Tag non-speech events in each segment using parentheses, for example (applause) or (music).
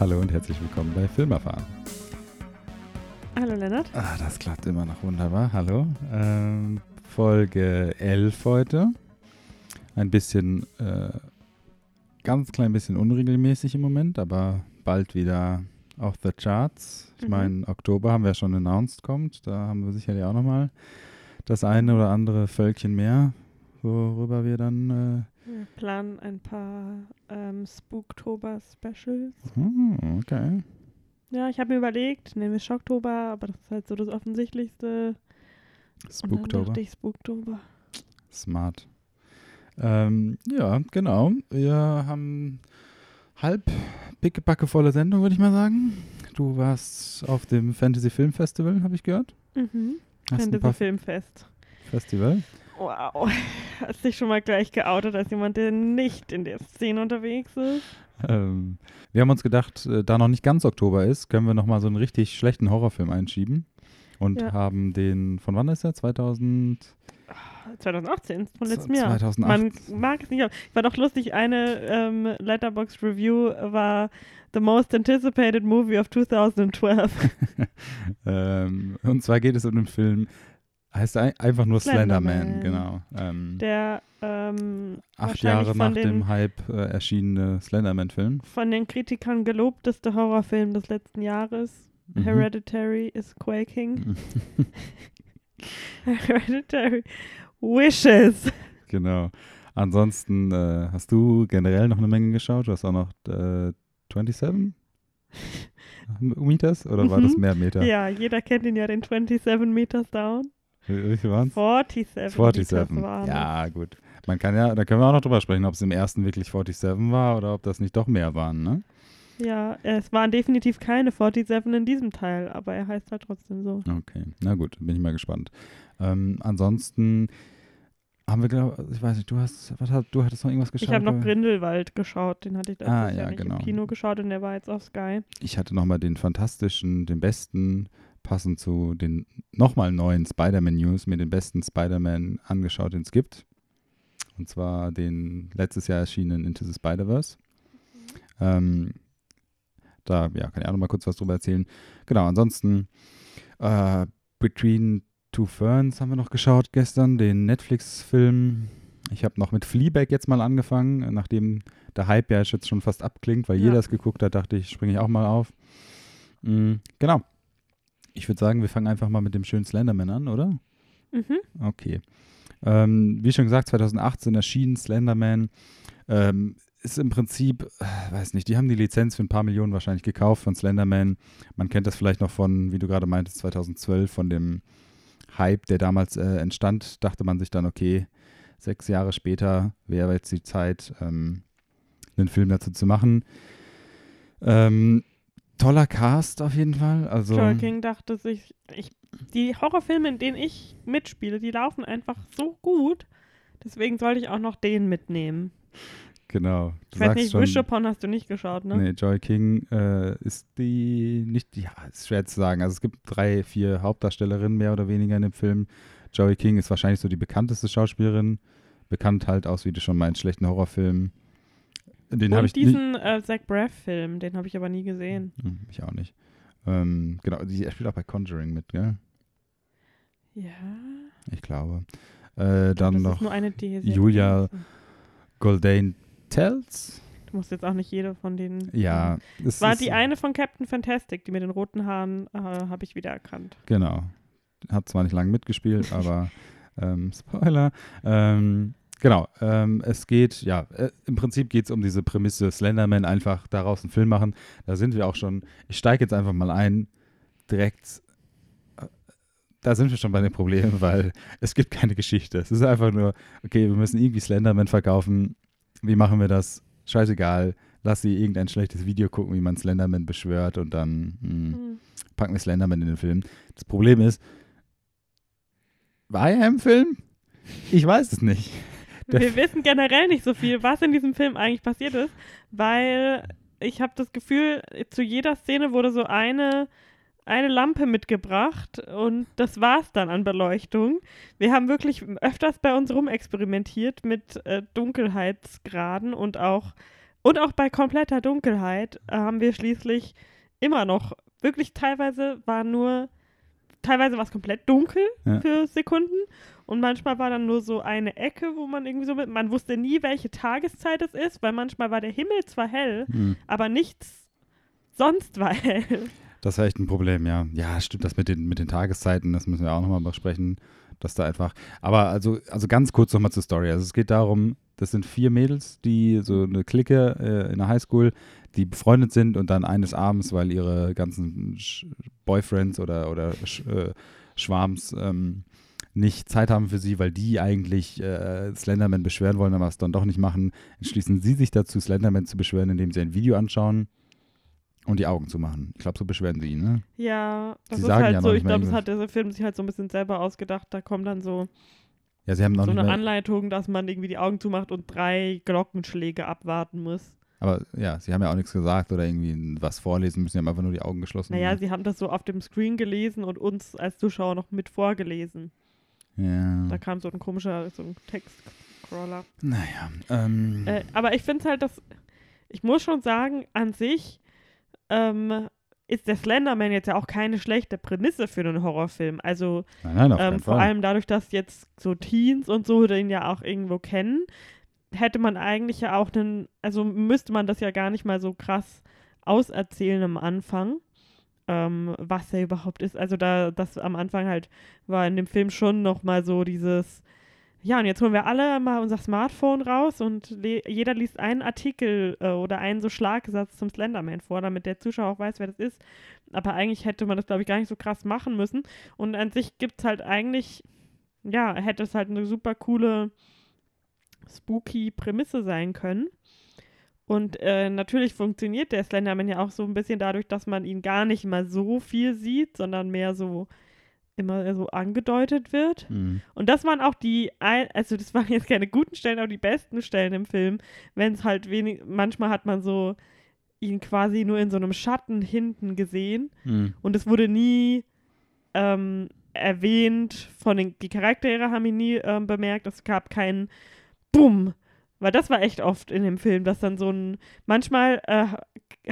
Hallo und herzlich willkommen bei Filmerfahren. Hallo Lennart. Ah, das klappt immer noch wunderbar. Hallo. Ähm, Folge 11 heute. Ein bisschen, äh, ganz klein bisschen unregelmäßig im Moment, aber bald wieder auf the Charts. Ich Mhm. meine, Oktober haben wir ja schon announced kommt. Da haben wir sicherlich auch nochmal das eine oder andere Völkchen mehr, worüber wir dann äh, Wir planen ein paar ähm, Spooktober-Specials. hm, okay. Ja, ich habe mir überlegt, nehmen wir Schocktober, aber das ist halt so das Offensichtlichste. Und dann Spooktober. dachte ich Spooktober. Smart. Ähm, ja, genau. Wir haben halb pickepackevolle Sendung, würde ich mal sagen. Du warst auf dem Fantasy Film Festival, habe ich gehört. Mhm. Hast Fantasy Filmfest. Festival. Wow. (laughs) Hast dich schon mal gleich geoutet als jemand, der nicht in der Szene unterwegs ist? Ähm, wir haben uns gedacht, äh, da noch nicht ganz Oktober ist, können wir noch mal so einen richtig schlechten Horrorfilm einschieben. Und Ja. haben den, von wann ist er? 2000? 2018, von letztem Jahr. 2008. Man mag es nicht. War doch lustig, eine ähm, Letterboxd Review war The most anticipated movie of 2012. (laughs) ähm, und zwar geht es um den Film, heißt ein, einfach nur Slenderman, Slenderman. genau. Ähm, Der ähm, acht Jahre nach den, dem Hype äh, erschienene Slenderman-Film. von den Kritikern gelobteste Horrorfilm des letzten Jahres. Mhm. Hereditary is quaking. (laughs) Hereditary wishes. genau. Ansonsten äh, hast du generell noch eine Menge geschaut. Du hast auch noch äh, 27 (laughs) Meters oder war das Mhm. mehr Meter? Ja, jeder kennt ihn ja, den 27 Meters Down. Wie viel waren's? 47, 47. Meters waren Ja, gut. Man kann ja, da können wir auch noch drüber sprechen, ob es im ersten wirklich 47 war oder ob das nicht doch mehr waren, ne? es. Ja, es waren definitiv keine 47 in diesem Teil, aber er heißt halt trotzdem so. Okay, na gut, bin ich mal gespannt. Ähm, ansonsten haben wir, glaube ich, weiß nicht, du hast, was hat, du hattest noch irgendwas geschaut? Ich habe noch? Grindelwald geschaut, den hatte ich letztes Ah, Jahr ja, nicht genau. im Kino geschaut und der war jetzt auf Sky. Ich hatte nochmal den fantastischen, den besten, passend zu den nochmal neuen Spider-Man-News, mir den besten Spider-Man angeschaut, den es gibt. Und zwar den letztes Jahr erschienenen Into the Spider-Verse. Ähm, da ja, kann ich auch nochmal kurz was drüber erzählen. Genau, ansonsten äh, Between Two Ferns haben wir noch geschaut gestern, den Netflix-Film. Ich habe noch mit Fleabag jetzt mal angefangen, nachdem der Hype ja jetzt schon fast abklingt, weil Ja. jeder es geguckt hat, dachte ich, springe ich auch mal auf. Mm, genau. Ich würde sagen, wir fangen einfach mal mit dem schönen Slenderman an, oder? Mhm. Okay. Ähm, wie schon gesagt, 2018 erschien Slenderman. Ähm, ist im Prinzip, äh, weiß nicht, die haben die Lizenz für ein paar Millionen wahrscheinlich gekauft von Slenderman. Man kennt das vielleicht noch von, wie du gerade meintest, 2012, von dem Hype, der damals äh, entstand. Dachte man sich dann, okay, sechs Jahre später wäre jetzt die Zeit, ähm, einen Film dazu zu machen. Ähm, toller Cast auf jeden Fall. Also, Joel King dachte sich, ich, die Horrorfilme, in denen ich mitspiele, die laufen einfach so gut. Deswegen sollte ich auch noch den mitnehmen. genau. Du Ich weiß nicht, schon, Wish Upon hast du nicht geschaut, ne? Nee, Joy King äh, ist die nicht, ja, ist schwer zu sagen. Also es gibt drei, vier Hauptdarstellerinnen mehr oder weniger in dem Film. Joey King ist wahrscheinlich so die bekannteste Schauspielerin. Bekannt halt aus, wie du schon meinst, schlechten Horrorfilmen. Den habe Und ich diesen äh, Zach Braff-Film, den habe ich aber nie gesehen. Hm, Ich auch nicht. Ähm, genau, er spielt auch bei Conjuring mit, gell? Ja. Ich glaube. Äh, dann noch Julia- Goldane Tells. Du musst jetzt auch nicht jede von denen. Ja, es War die eine von Captain Fantastic, die mit den roten Haaren, äh, habe ich wieder erkannt. Genau. Hat zwar nicht lange mitgespielt, (laughs) aber ähm, Spoiler. Ähm, genau. Ähm, es geht, ja, äh, im Prinzip geht es um diese Prämisse Slenderman, einfach daraus einen Film machen. Da sind wir auch schon. Ich steige jetzt einfach mal ein, direkt. äh, Da sind wir schon bei den Problemen, (laughs) weil es gibt keine Geschichte. Es ist einfach nur, okay, wir müssen irgendwie Slenderman verkaufen. Wie machen wir das? Scheißegal. Lass sie irgendein schlechtes Video gucken, wie man Slenderman beschwört und dann. Mh Hm. packen wir Slenderman in den Film. Das Problem ist, war er im Film? Ich weiß es nicht. Wir wissen generell nicht so viel, was in diesem Film eigentlich passiert ist, weil ich habe das Gefühl, zu jeder Szene wurde so eine, eine Lampe mitgebracht und das war's dann an Beleuchtung. Wir haben wirklich öfters bei uns rumexperimentiert mit äh, Dunkelheitsgraden und auch, und auch bei kompletter Dunkelheit haben wir schließlich immer noch, wirklich teilweise war nur, teilweise war es komplett dunkel Ja. für Sekunden und manchmal war dann nur so eine Ecke, wo man irgendwie so mit, man wusste nie, welche Tageszeit es ist, weil manchmal war der Himmel zwar hell, Hm, aber nichts sonst war hell. Das war echt ein Problem, ja. Ja, stimmt, das mit den, mit den Tageszeiten, das müssen wir auch nochmal besprechen, dass da einfach, aber also, also ganz kurz nochmal zur Story. Also es geht darum, das sind vier Mädels, die so eine Clique äh, in der Highschool, die befreundet sind und dann eines Abends, weil ihre ganzen Sch Boyfriends oder, oder Sch äh, Schwarms ähm, nicht Zeit haben für sie, weil die eigentlich äh, Slenderman beschweren wollen, aber es dann doch nicht machen, entschließen sie sich dazu, Slenderman zu beschweren, indem sie ein Video anschauen und die Augen zu machen. Ich glaube, so beschweren sie ihn, ne? Ja, das Sie ist sagen halt ja so, ich glaube, das hat der Film sich halt so ein bisschen selber ausgedacht. Da kommt dann so, Ja, sie haben noch so eine Anleitung, dass man irgendwie die Augen zumacht und drei Glockenschläge abwarten muss. Aber ja, sie haben ja auch nichts gesagt oder irgendwie was vorlesen müssen, sie haben einfach nur die Augen geschlossen. Naja, sie haben das so auf dem Screen gelesen und uns als Zuschauer noch mit vorgelesen. ja. Da kam so ein komischer so ein Textcrawler. Naja, ähm, Äh, aber ich finde es halt, dass ich muss schon sagen, an sich ähm, ist der Slenderman jetzt ja auch keine schlechte Prämisse für einen Horrorfilm. Also nein, nein, auf ähm, vor allem dadurch, dass jetzt so Teens und so den ja auch irgendwo kennen, hätte man eigentlich ja auch einen, also müsste man das ja gar nicht mal so krass auserzählen am Anfang, ähm, was er überhaupt ist. Also da, das am Anfang halt war in dem Film schon noch mal so dieses, ja, und jetzt holen wir alle mal unser Smartphone raus und le- jeder liest einen Artikel äh, oder einen so Schlagsatz zum Slenderman vor, damit der Zuschauer auch weiß, wer das ist. Aber eigentlich hätte man das, glaube ich, gar nicht so krass machen müssen. Und an sich gibt es halt eigentlich, ja, hätte es halt eine super coole, spooky Prämisse sein können. Und äh, natürlich funktioniert der Slenderman ja auch so ein bisschen dadurch, dass man ihn gar nicht mal so viel sieht, sondern mehr so immer so angedeutet wird. Mhm. Und das waren auch die, also das waren jetzt keine guten Stellen, aber die besten Stellen im Film, wenn es halt wenig, manchmal hat man so ihn quasi nur in so einem Schatten hinten gesehen Mhm. und es wurde nie ähm, erwähnt von den, die Charaktere haben ihn nie ähm, bemerkt, es gab keinen Bumm, weil das war echt oft in dem Film, dass dann so ein, manchmal äh,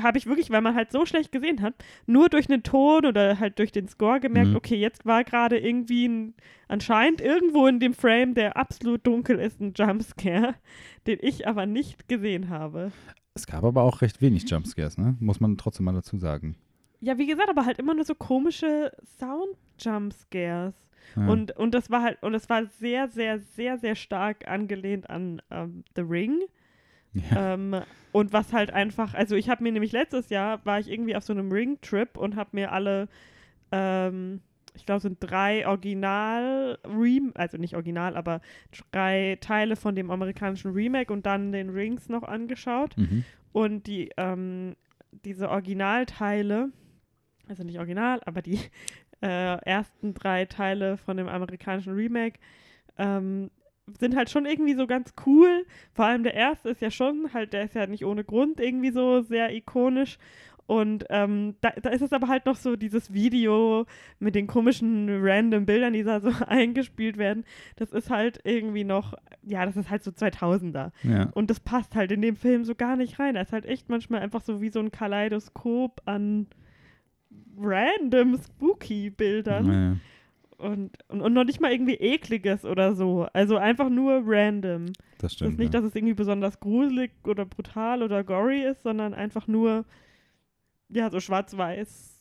habe ich wirklich, weil man halt so schlecht gesehen hat, nur durch einen Ton oder halt durch den Score gemerkt, Mhm. okay, jetzt war gerade irgendwie ein, anscheinend irgendwo in dem Frame, der absolut dunkel ist, ein Jumpscare, (laughs) den ich aber nicht gesehen habe. Es gab aber auch recht wenig Jumpscares, ne? Muss man trotzdem mal dazu sagen. Ja, wie gesagt, aber halt immer nur so komische Sound-Jumpscares. Ja. Und, und das war halt, und das war sehr, sehr, sehr, sehr stark angelehnt an ähm, The Ring. ja. Ähm, und was halt einfach, also ich habe mir nämlich letztes Jahr, war ich irgendwie auf so einem Ring-Trip und habe mir alle, ähm, ich glaube, sind drei Original, Rem also nicht Original, aber drei Teile von dem amerikanischen Remake und dann den Rings noch angeschaut. Mhm. Und die, ähm, diese Originalteile, also nicht original, aber die (laughs) äh, ersten drei Teile von dem amerikanischen Remake ähm, sind halt schon irgendwie so ganz cool. Vor allem der erste ist ja schon, halt, der ist ja nicht ohne Grund irgendwie so sehr ikonisch. Und ähm, da, da ist es aber halt noch so dieses Video mit den komischen random Bildern, die da so (laughs) eingespielt werden. Das ist halt irgendwie noch, ja, das ist halt so 2000er. ja. Und das passt halt in dem Film so gar nicht rein. Er ist halt echt manchmal einfach so wie so ein Kaleidoskop an random spooky Bildern Ja. und, und, und noch nicht mal irgendwie ekliges oder so. Also einfach nur random. Das Das stimmt. ist nicht, ja. dass es irgendwie besonders gruselig oder brutal oder gory ist, sondern einfach nur, ja, so schwarz-weiß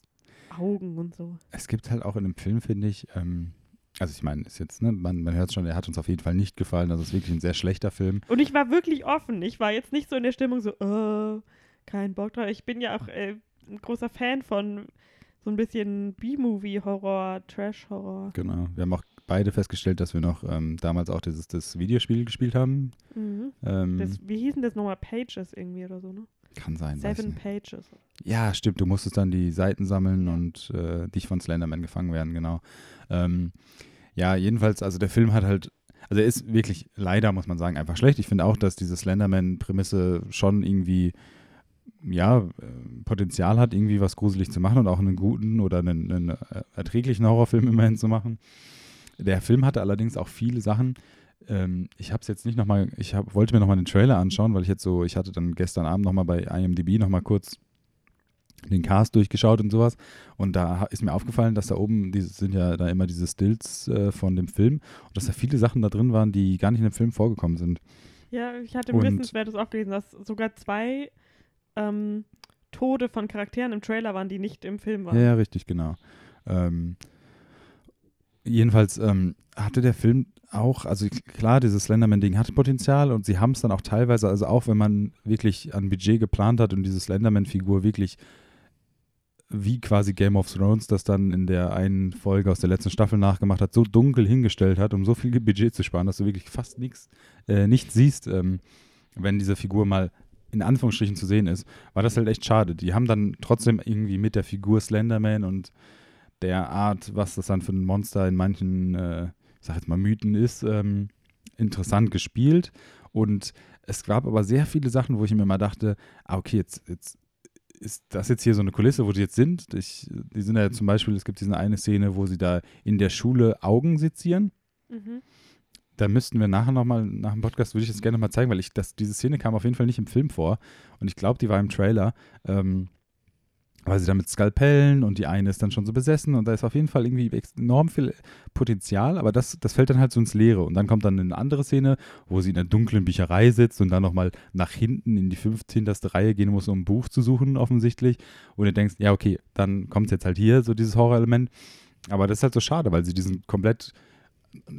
Augen und so. Es gibt halt auch in dem Film, finde ich, ähm, also ich meine, ist jetzt, ne, man, man hört schon, er hat uns auf jeden Fall nicht gefallen. Das ist wirklich ein sehr schlechter Film. Und ich war wirklich offen. Ich war jetzt nicht so in der Stimmung so, äh, kein Bock drauf. Ich bin ja auch äh, ein großer Fan von so ein bisschen B-Movie-Horror, Trash-Horror. Genau. Wir haben auch beide festgestellt, dass wir noch ähm, damals auch dieses das Videospiel gespielt haben. Mhm. Ähm, Das, wie hießen das nochmal? Pages irgendwie oder so, ne? Kann sein. Seven. Pages. Ja, stimmt. Du musstest dann die Seiten sammeln und äh, dich von Slenderman gefangen werden, genau. Ähm, ja, jedenfalls, also der Film hat halt, also er ist wirklich leider, muss man sagen, einfach schlecht. Ich finde auch, dass diese Slenderman-Prämisse schon irgendwie, ja, äh, Potenzial hat, irgendwie was gruselig zu machen und auch einen guten oder einen, einen äh, erträglichen Horrorfilm (laughs) immerhin zu machen. Der Film hatte allerdings auch viele Sachen. Ähm, ich habe es jetzt nicht nochmal, ich hab, wollte mir nochmal den Trailer anschauen, weil ich jetzt so, ich hatte dann gestern Abend nochmal bei IMDb nochmal kurz den Cast durchgeschaut und sowas. Und da ist mir aufgefallen, dass da oben, diese sind ja da immer diese Stills äh, von dem Film und dass da viele Sachen da drin waren, die gar nicht in dem Film vorgekommen sind. Ja, ich hatte Und- Wissenswertes auch gelesen, dass sogar zwei ähm, Tode von Charakteren im Trailer waren, die nicht im Film Ja, waren. ja richtig, genau. Ähm, jedenfalls ähm, hatte der Film auch, also klar, dieses Slenderman-Ding hatte Potenzial und sie haben es dann auch teilweise, also auch wenn man wirklich an Budget geplant hat und diese Slenderman-Figur wirklich wie quasi Game of Thrones das dann in der einen Folge aus der letzten Staffel nachgemacht hat, so dunkel hingestellt hat, um so viel Budget zu sparen, dass du wirklich fast nichts äh, nicht siehst, ähm, wenn diese Figur mal in Anführungsstrichen zu sehen ist, war das halt echt schade. Die haben dann trotzdem irgendwie mit der Figur Slenderman und der Art, was das dann für ein Monster in manchen, äh, ich sag jetzt mal, Mythen ist, ähm, interessant gespielt. Und es gab aber sehr viele Sachen, wo ich mir mal dachte, ah, okay, jetzt, jetzt ist das jetzt hier so eine Kulisse, wo die jetzt sind. Ich, die sind ja zum Beispiel, es gibt diese eine Szene, wo sie da in der Schule Augen sezieren. Mhm. Da müssten wir nachher nochmal, nach dem Podcast würde ich das gerne mal zeigen, weil ich, das, diese Szene kam auf jeden Fall nicht im Film vor. Und ich glaube, die war im Trailer. Ähm, weil sie da mit Skalpellen und die eine ist dann schon so besessen und da ist auf jeden Fall irgendwie enorm viel Potenzial, aber das, das fällt dann halt so ins Leere. Und dann kommt dann eine andere Szene, wo sie in einer dunklen Bücherei sitzt und dann nochmal nach hinten in die 15. Reihe gehen muss, um ein Buch zu suchen, offensichtlich. Und du denkst, ja, okay, dann kommt es jetzt halt hier, so dieses Horrorelement. Aber das ist halt so schade, weil sie diesen komplett,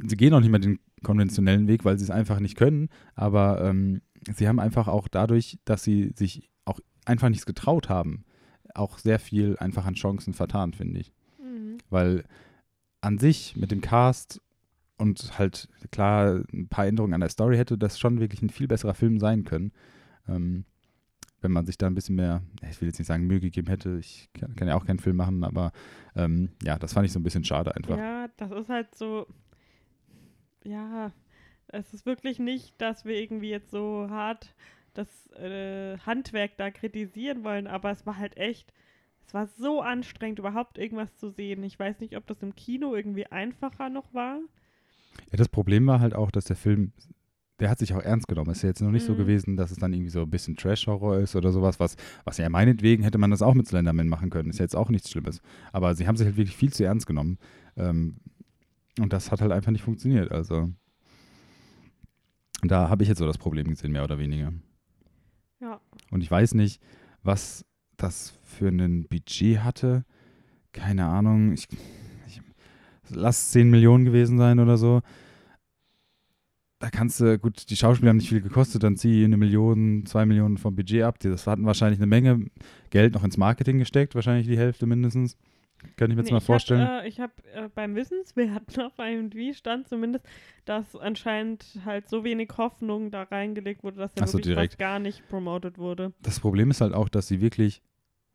sie gehen auch nicht mehr den konventionellen Weg, weil sie es einfach nicht können, aber ähm, sie haben einfach auch dadurch, dass sie sich auch einfach nichts getraut haben, auch sehr viel einfach an Chancen vertan, finde ich. Mhm. Weil an sich mit dem Cast und halt klar ein paar Änderungen an der Story hätte das schon wirklich ein viel besserer Film sein können. Ähm, wenn man sich da ein bisschen mehr, ich will jetzt nicht sagen Mühe gegeben hätte, ich kann, kann ja auch keinen Film machen, aber ähm, ja, das fand ich so ein bisschen schade einfach. Ja, das ist halt so. Ja, es ist wirklich nicht, dass wir irgendwie jetzt so hart das äh, Handwerk da kritisieren wollen, aber es war halt echt. Es war so anstrengend, überhaupt irgendwas zu sehen. Ich weiß nicht, ob das im Kino irgendwie einfacher noch war. Ja, das Problem war halt auch, dass der Film, der hat sich auch ernst genommen. Es ist ja jetzt noch nicht so Mhm. gewesen, dass es dann irgendwie so ein bisschen Trash-Horror ist oder sowas, was, was ja meinetwegen hätte man das auch mit Slenderman machen können. Ist ja jetzt auch nichts Schlimmes. Aber sie haben sich halt wirklich viel zu ernst genommen. Ähm, und das hat halt einfach nicht funktioniert. Also da habe ich jetzt so das Problem gesehen, mehr oder weniger. Ja. Und ich weiß nicht, was das für ein Budget hatte. Keine Ahnung. Ich, ich, lass 10 Millionen gewesen sein oder so. Da kannst du, gut, die Schauspieler haben nicht viel gekostet, dann zieh eine Million, zwei Millionen vom Budget ab. Die- Das hatten wahrscheinlich eine Menge Geld noch ins Marketing gesteckt, wahrscheinlich die Hälfte mindestens. Kann ich mir jetzt Nee, mal vorstellen. Hab, äh, ich habe äh, beim Wissenswerten (laughs) auf IMDb stand zumindest, dass anscheinend halt so wenig Hoffnung da reingelegt wurde, dass er Ach so, wirklich gar nicht promoted wurde. das Problem ist halt auch, dass sie wirklich,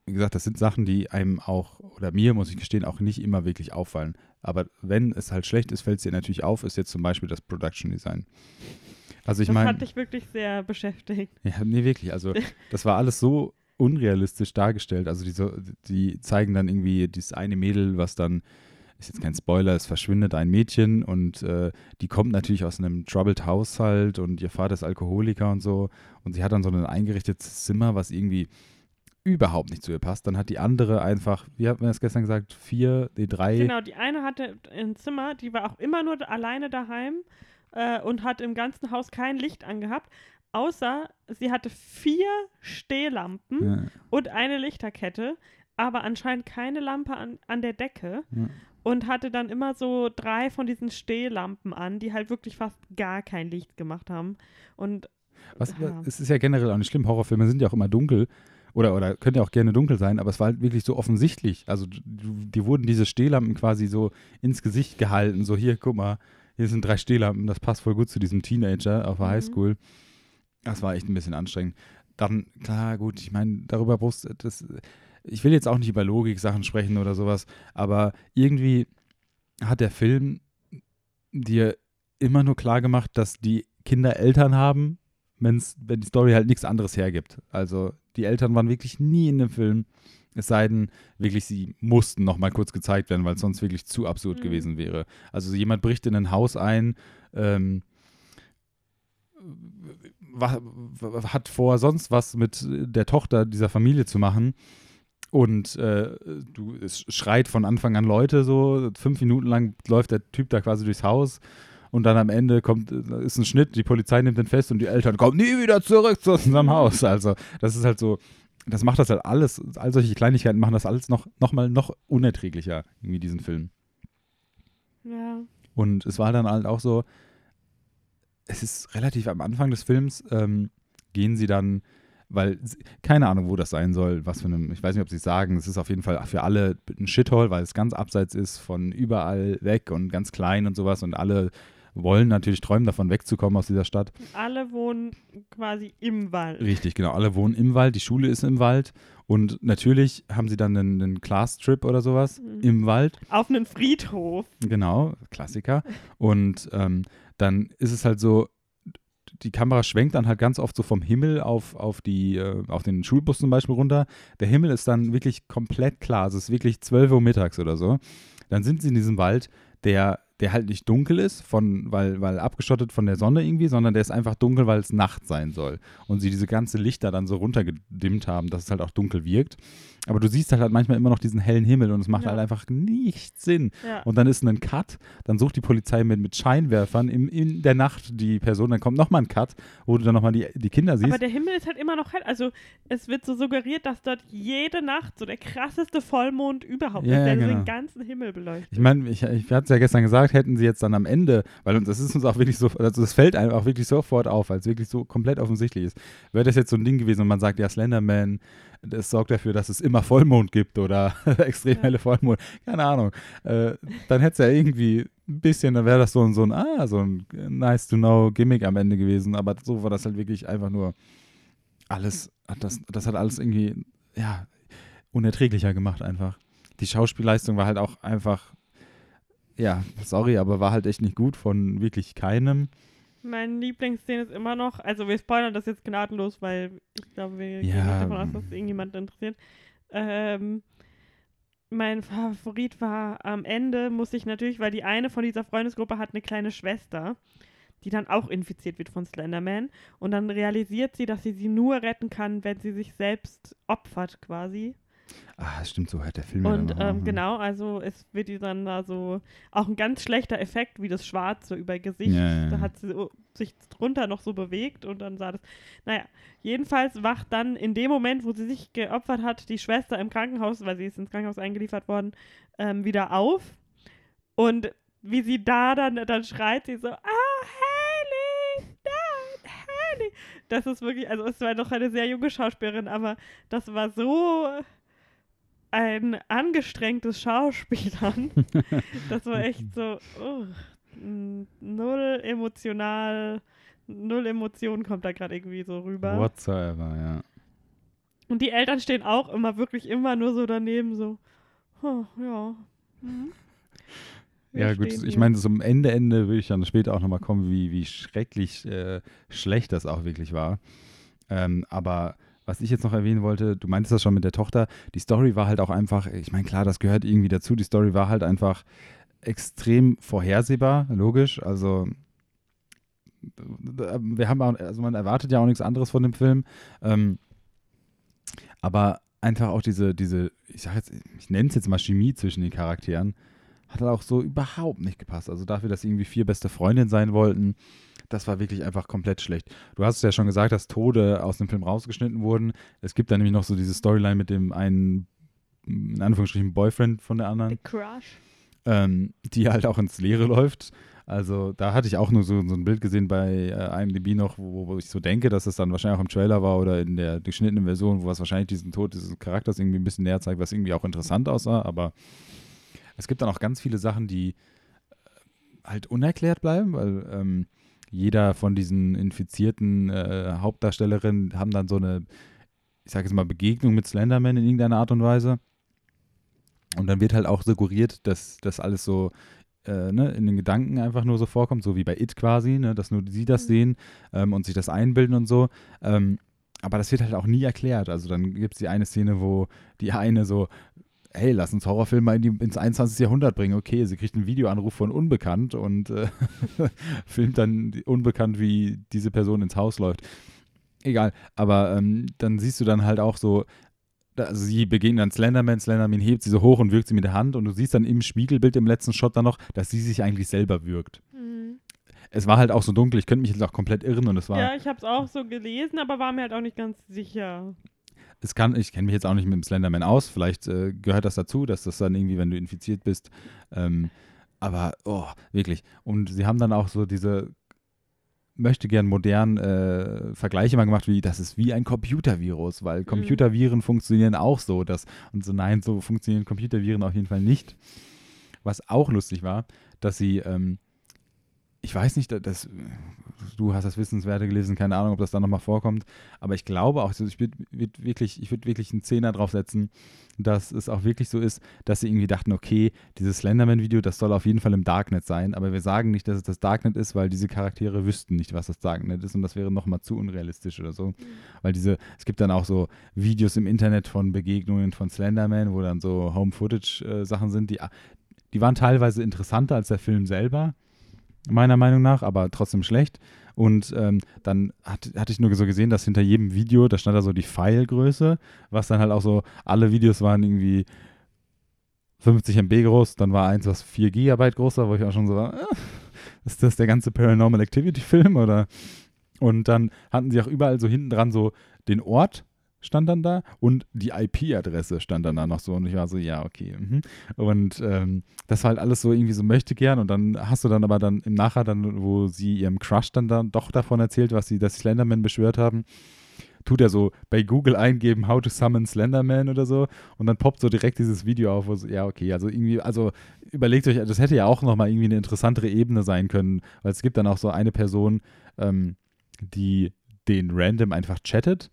wie gesagt, das sind Sachen, die einem auch, oder mir, muss ich gestehen, auch nicht immer wirklich auffallen. Aber wenn es halt schlecht ist, fällt es dir natürlich auf, ist jetzt zum Beispiel das Production Design. Also ich das meine, hat dich wirklich sehr beschäftigt. ja, nee, wirklich, also (laughs) das war alles so unrealistisch dargestellt. Also die, die zeigen dann irgendwie dieses eine Mädel, was dann, ist jetzt kein Spoiler, es verschwindet ein Mädchen und äh, die kommt natürlich aus einem troubled Haushalt und ihr Vater ist Alkoholiker und so und sie hat dann so ein eingerichtetes Zimmer, was irgendwie überhaupt nicht zu ihr passt. Dann hat die andere einfach, wie hat man das gestern gesagt, vier, nee, drei. Genau, die eine hatte ein Zimmer, die war auch immer nur alleine daheim äh, und hat im ganzen Haus kein Licht angehabt, außer sie hatte vier Stehlampen Ja, und eine Lichterkette, aber anscheinend keine Lampe an, an der Decke. ja. und hatte dann immer so drei von diesen Stehlampen an, die halt wirklich fast gar kein Licht gemacht haben. Und Was, Ja. Es ist ja generell auch nicht schlimm, Horrorfilme sind ja auch immer dunkel oder, oder können ja auch gerne dunkel sein, aber es war halt wirklich so offensichtlich. Also du, die wurden diese Stehlampen quasi so ins Gesicht gehalten, so hier, guck mal, hier sind drei Stehlampen, das passt voll gut zu diesem Teenager auf der Mhm. Highschool. Das war echt ein bisschen anstrengend. dann, klar, gut, ich meine, darüber brauchst das, ich will jetzt auch nicht über Logik-Sachen sprechen oder sowas, aber irgendwie hat der Film dir immer nur klar gemacht, dass die Kinder Eltern haben, wenn's, wenn die Story halt nichts anderes hergibt. Also die Eltern waren wirklich nie in dem Film, es sei denn, wirklich, sie mussten noch mal kurz gezeigt werden, weil es sonst wirklich zu absurd Mhm. gewesen wäre. Also jemand bricht in ein Haus ein, ähm, hat vor, sonst was mit der Tochter dieser Familie zu machen. Und äh, du, es schreit von Anfang an Leute so, fünf Minuten lang läuft der Typ da quasi durchs Haus und dann am Ende kommt, ist ein Schnitt, die Polizei nimmt den fest und die Eltern kommen nie wieder zurück zu unserem Haus. Also das ist halt so, das macht das halt alles, all solche Kleinigkeiten machen das alles noch, noch mal noch unerträglicher, irgendwie diesen Film. Ja. Und es war dann halt auch so, es ist relativ am Anfang des Films, ähm, gehen sie dann, weil, keine Ahnung, wo das sein soll, was für einem, ich weiß nicht, ob sie es sagen, es ist auf jeden Fall für alle ein Shithole, weil es ganz abseits ist von überall weg und ganz klein und sowas und alle wollen natürlich träumen davon wegzukommen aus dieser Stadt. Alle wohnen quasi im Wald. Richtig, genau. Alle wohnen im Wald, die Schule ist im Wald und natürlich haben sie dann einen, einen Class-Trip oder sowas Mhm. im Wald. Auf einen Friedhof. Genau, Klassiker. Und ähm, dann ist es halt so, die Kamera schwenkt dann halt ganz oft so vom Himmel auf, auf, die, äh, auf den Schulbus zum Beispiel runter. Der Himmel ist dann wirklich komplett klar. Es ist wirklich 12 Uhr mittags oder so. Dann sind sie in diesem Wald, der, der halt nicht dunkel ist, von, weil, weil abgeschottet von der Sonne irgendwie, sondern der ist einfach dunkel, weil es Nacht sein soll. Und sie diese ganze Lichter dann so runtergedimmt haben, dass es halt auch dunkel wirkt. Aber du siehst halt, halt manchmal immer noch diesen hellen Himmel und es macht Ja. halt einfach nicht Sinn. Ja. Und dann ist ein Cut, dann sucht die Polizei mit, mit Scheinwerfern im, in der Nacht die Person, dann kommt nochmal ein Cut, wo du dann nochmal die, die Kinder siehst. Aber der Himmel ist halt immer noch hell. Also es wird so suggeriert, dass dort jede Nacht so der krasseste Vollmond überhaupt Ja, ist, der genau. den ganzen Himmel beleuchtet. ich meine, ich, ich hatte es ja gestern gesagt, hätten sie jetzt dann am Ende, weil uns das ist uns auch wirklich so, also das fällt einem auch wirklich sofort auf, weil es wirklich so komplett offensichtlich ist. Wäre das jetzt so ein Ding gewesen und man sagt, ja, Slenderman, das sorgt dafür, dass es immer Vollmond gibt oder (laughs) extrem Ja. helle Vollmond, keine Ahnung. Äh, dann hätte es ja irgendwie ein bisschen, dann wäre das so ein, so ein, ah, so ein nice to know Gimmick am Ende gewesen, aber so war das halt wirklich einfach nur alles, hat das, das hat alles irgendwie, ja, unerträglicher gemacht einfach. Die Schauspielleistung war halt auch einfach, ja, sorry, aber war halt echt nicht gut von wirklich keinem. Meine Lieblingsszene ist immer noch, also wir spoilern das jetzt gnadenlos, weil ich glaube, wir gehen Ja. nicht davon aus, dass es irgendjemanden interessiert. Ähm, mein Favorit war am Ende, muss ich natürlich, weil die eine von dieser Freundesgruppe hat eine kleine Schwester, die dann auch infiziert wird von Slenderman. Und dann realisiert sie, dass sie sie nur retten kann, wenn sie sich selbst opfert quasi. Ah, das stimmt, so hört der Film ja Und auch, ähm, ne? genau, also es wird ihr dann da so auch ein ganz schlechter Effekt, wie das Schwarze über Gesicht. Ja, ja, Da ja. hat sie sich drunter noch so bewegt und dann sah das. Naja, jedenfalls wacht dann in dem Moment, wo sie sich geopfert hat, die Schwester im Krankenhaus, weil sie ist ins Krankenhaus eingeliefert worden, ähm, wieder auf. Und wie sie da dann, dann schreit sie so, ah, Haley, nein, Haley. Das ist wirklich, also es war doch eine sehr junge Schauspielerin, aber das war so ein angestrengtes Schauspielern. (laughs) das war echt so, oh, null emotional, null Emotionen kommt da gerade irgendwie so rüber. Whatsoever, ja. Und die Eltern stehen auch immer wirklich immer nur so daneben, so, oh, ja. Mhm. Ja, gut, ich meine, zum Ende, Ende würde ich dann später auch nochmal kommen, wie, wie schrecklich äh, schlecht das auch wirklich war. Ähm, aber was ich jetzt noch erwähnen wollte, du meintest das schon mit der Tochter, die Story war halt auch einfach, ich meine, klar, das gehört irgendwie dazu, die Story war halt einfach extrem vorhersehbar, logisch, also wir haben auch, also man erwartet ja auch nichts anderes von dem Film, ähm, aber einfach auch diese, diese, ich sag jetzt, ich nenne es jetzt mal Chemie zwischen den Charakteren, hat halt auch so überhaupt nicht gepasst. Also dafür, dass irgendwie vier beste Freundinnen sein wollten, das war wirklich einfach komplett schlecht. Du hast es ja schon gesagt, dass Tode aus dem Film rausgeschnitten wurden. Es gibt da nämlich noch so diese Storyline mit dem einen, in Anführungsstrichen, Boyfriend von der anderen The Crush. ähm, die halt auch ins Leere läuft. Also da hatte ich auch nur so, so ein Bild gesehen bei äh, IMDb noch, wo, wo ich so denke, dass es dann wahrscheinlich auch im Trailer war oder in der geschnittenen Version, wo es wahrscheinlich diesen Tod dieses Charakters irgendwie ein bisschen näher zeigt, was irgendwie auch interessant aussah. Aber es gibt dann auch ganz viele Sachen, die äh, halt unerklärt bleiben, weil ähm, jeder von diesen infizierten äh, Hauptdarstellerinnen haben dann so eine, ich sage jetzt mal, Begegnung mit Slenderman in irgendeiner Art und Weise. Und dann wird halt auch suggeriert, dass das alles so äh, ne, in den Gedanken einfach nur so vorkommt, so wie bei It quasi, ne, dass nur sie das mhm. sehen ähm, und sich das einbilden und so. Ähm, aber das wird halt auch nie erklärt. Also dann gibt es die eine Szene, wo die eine so, hey, lass uns Horrorfilme mal in die, ins 21. Jahrhundert bringen. Okay, sie kriegt einen Videoanruf von Unbekannt und äh, (laughs) filmt dann unbekannt, wie diese Person ins Haus läuft. Egal, aber ähm, dann siehst du dann halt auch so, also sie begegnen dann Slenderman, Slenderman hebt sie so hoch und wirkt sie mit der Hand und du siehst dann im Spiegelbild im letzten Shot dann noch, dass sie sich eigentlich selber wirkt. Mhm. Es war halt auch so dunkel, ich könnte mich jetzt auch komplett irren und es war. Ja, ich habe es auch so gelesen, aber war mir halt auch nicht ganz sicher. Es kann, ich kenne mich jetzt auch nicht mit dem Slenderman aus, vielleicht äh, gehört das dazu, dass das dann irgendwie, wenn du infiziert bist, ähm, aber oh, wirklich. Und sie haben dann auch so diese möchte gern modern äh, Vergleiche mal gemacht, wie das ist wie ein Computervirus, weil mhm. Computerviren mhm. funktionieren auch so. Dass, und so, nein, so funktionieren Computerviren auf jeden Fall nicht. Was auch lustig war, dass sie, ähm, ich weiß nicht, dass, du hast das Wissenswerte gelesen, keine Ahnung, ob das da nochmal vorkommt, aber ich glaube auch, also ich würde würd wirklich, ich würde wirklich einen Zehner draufsetzen, dass es auch wirklich so ist, dass sie irgendwie dachten, okay, dieses Slenderman-Video, das soll auf jeden Fall im Darknet sein, aber wir sagen nicht, dass es das Darknet ist, weil diese Charaktere wüssten nicht, was das Darknet ist und das wäre nochmal zu unrealistisch oder so. Mhm. Weil diese, es gibt dann auch so Videos im Internet von Begegnungen von Slenderman, wo dann so Home-Footage-Sachen sind, die, die waren teilweise interessanter als der Film selber, meiner Meinung nach, aber trotzdem schlecht. Und ähm, dann hat, hatte ich nur so gesehen, dass hinter jedem Video, da stand da so die Pfeilgröße, was dann halt auch so, alle Videos waren irgendwie 50 MB groß, dann war eins, was 4 Gigabyte groß war, wo ich auch schon so war, äh, ist das der ganze Paranormal Activity Film oder? Und dann hatten sie auch überall so hinten dran so den Ort stand dann da und die IP-Adresse stand dann da noch so und ich war so, ja, okay. Mhm. Und ähm, das war halt alles so irgendwie so möchte gern und dann hast du dann aber dann im Nachher dann, wo sie ihrem Crush dann, dann doch davon erzählt, was sie das Slenderman beschwört haben, tut er so bei Google eingeben, how to summon Slenderman oder so und dann poppt so direkt dieses Video auf, wo so, ja, okay, also irgendwie, also überlegt euch, das hätte ja auch nochmal irgendwie eine interessantere Ebene sein können, weil es gibt dann auch so eine Person, ähm, die den random einfach chattet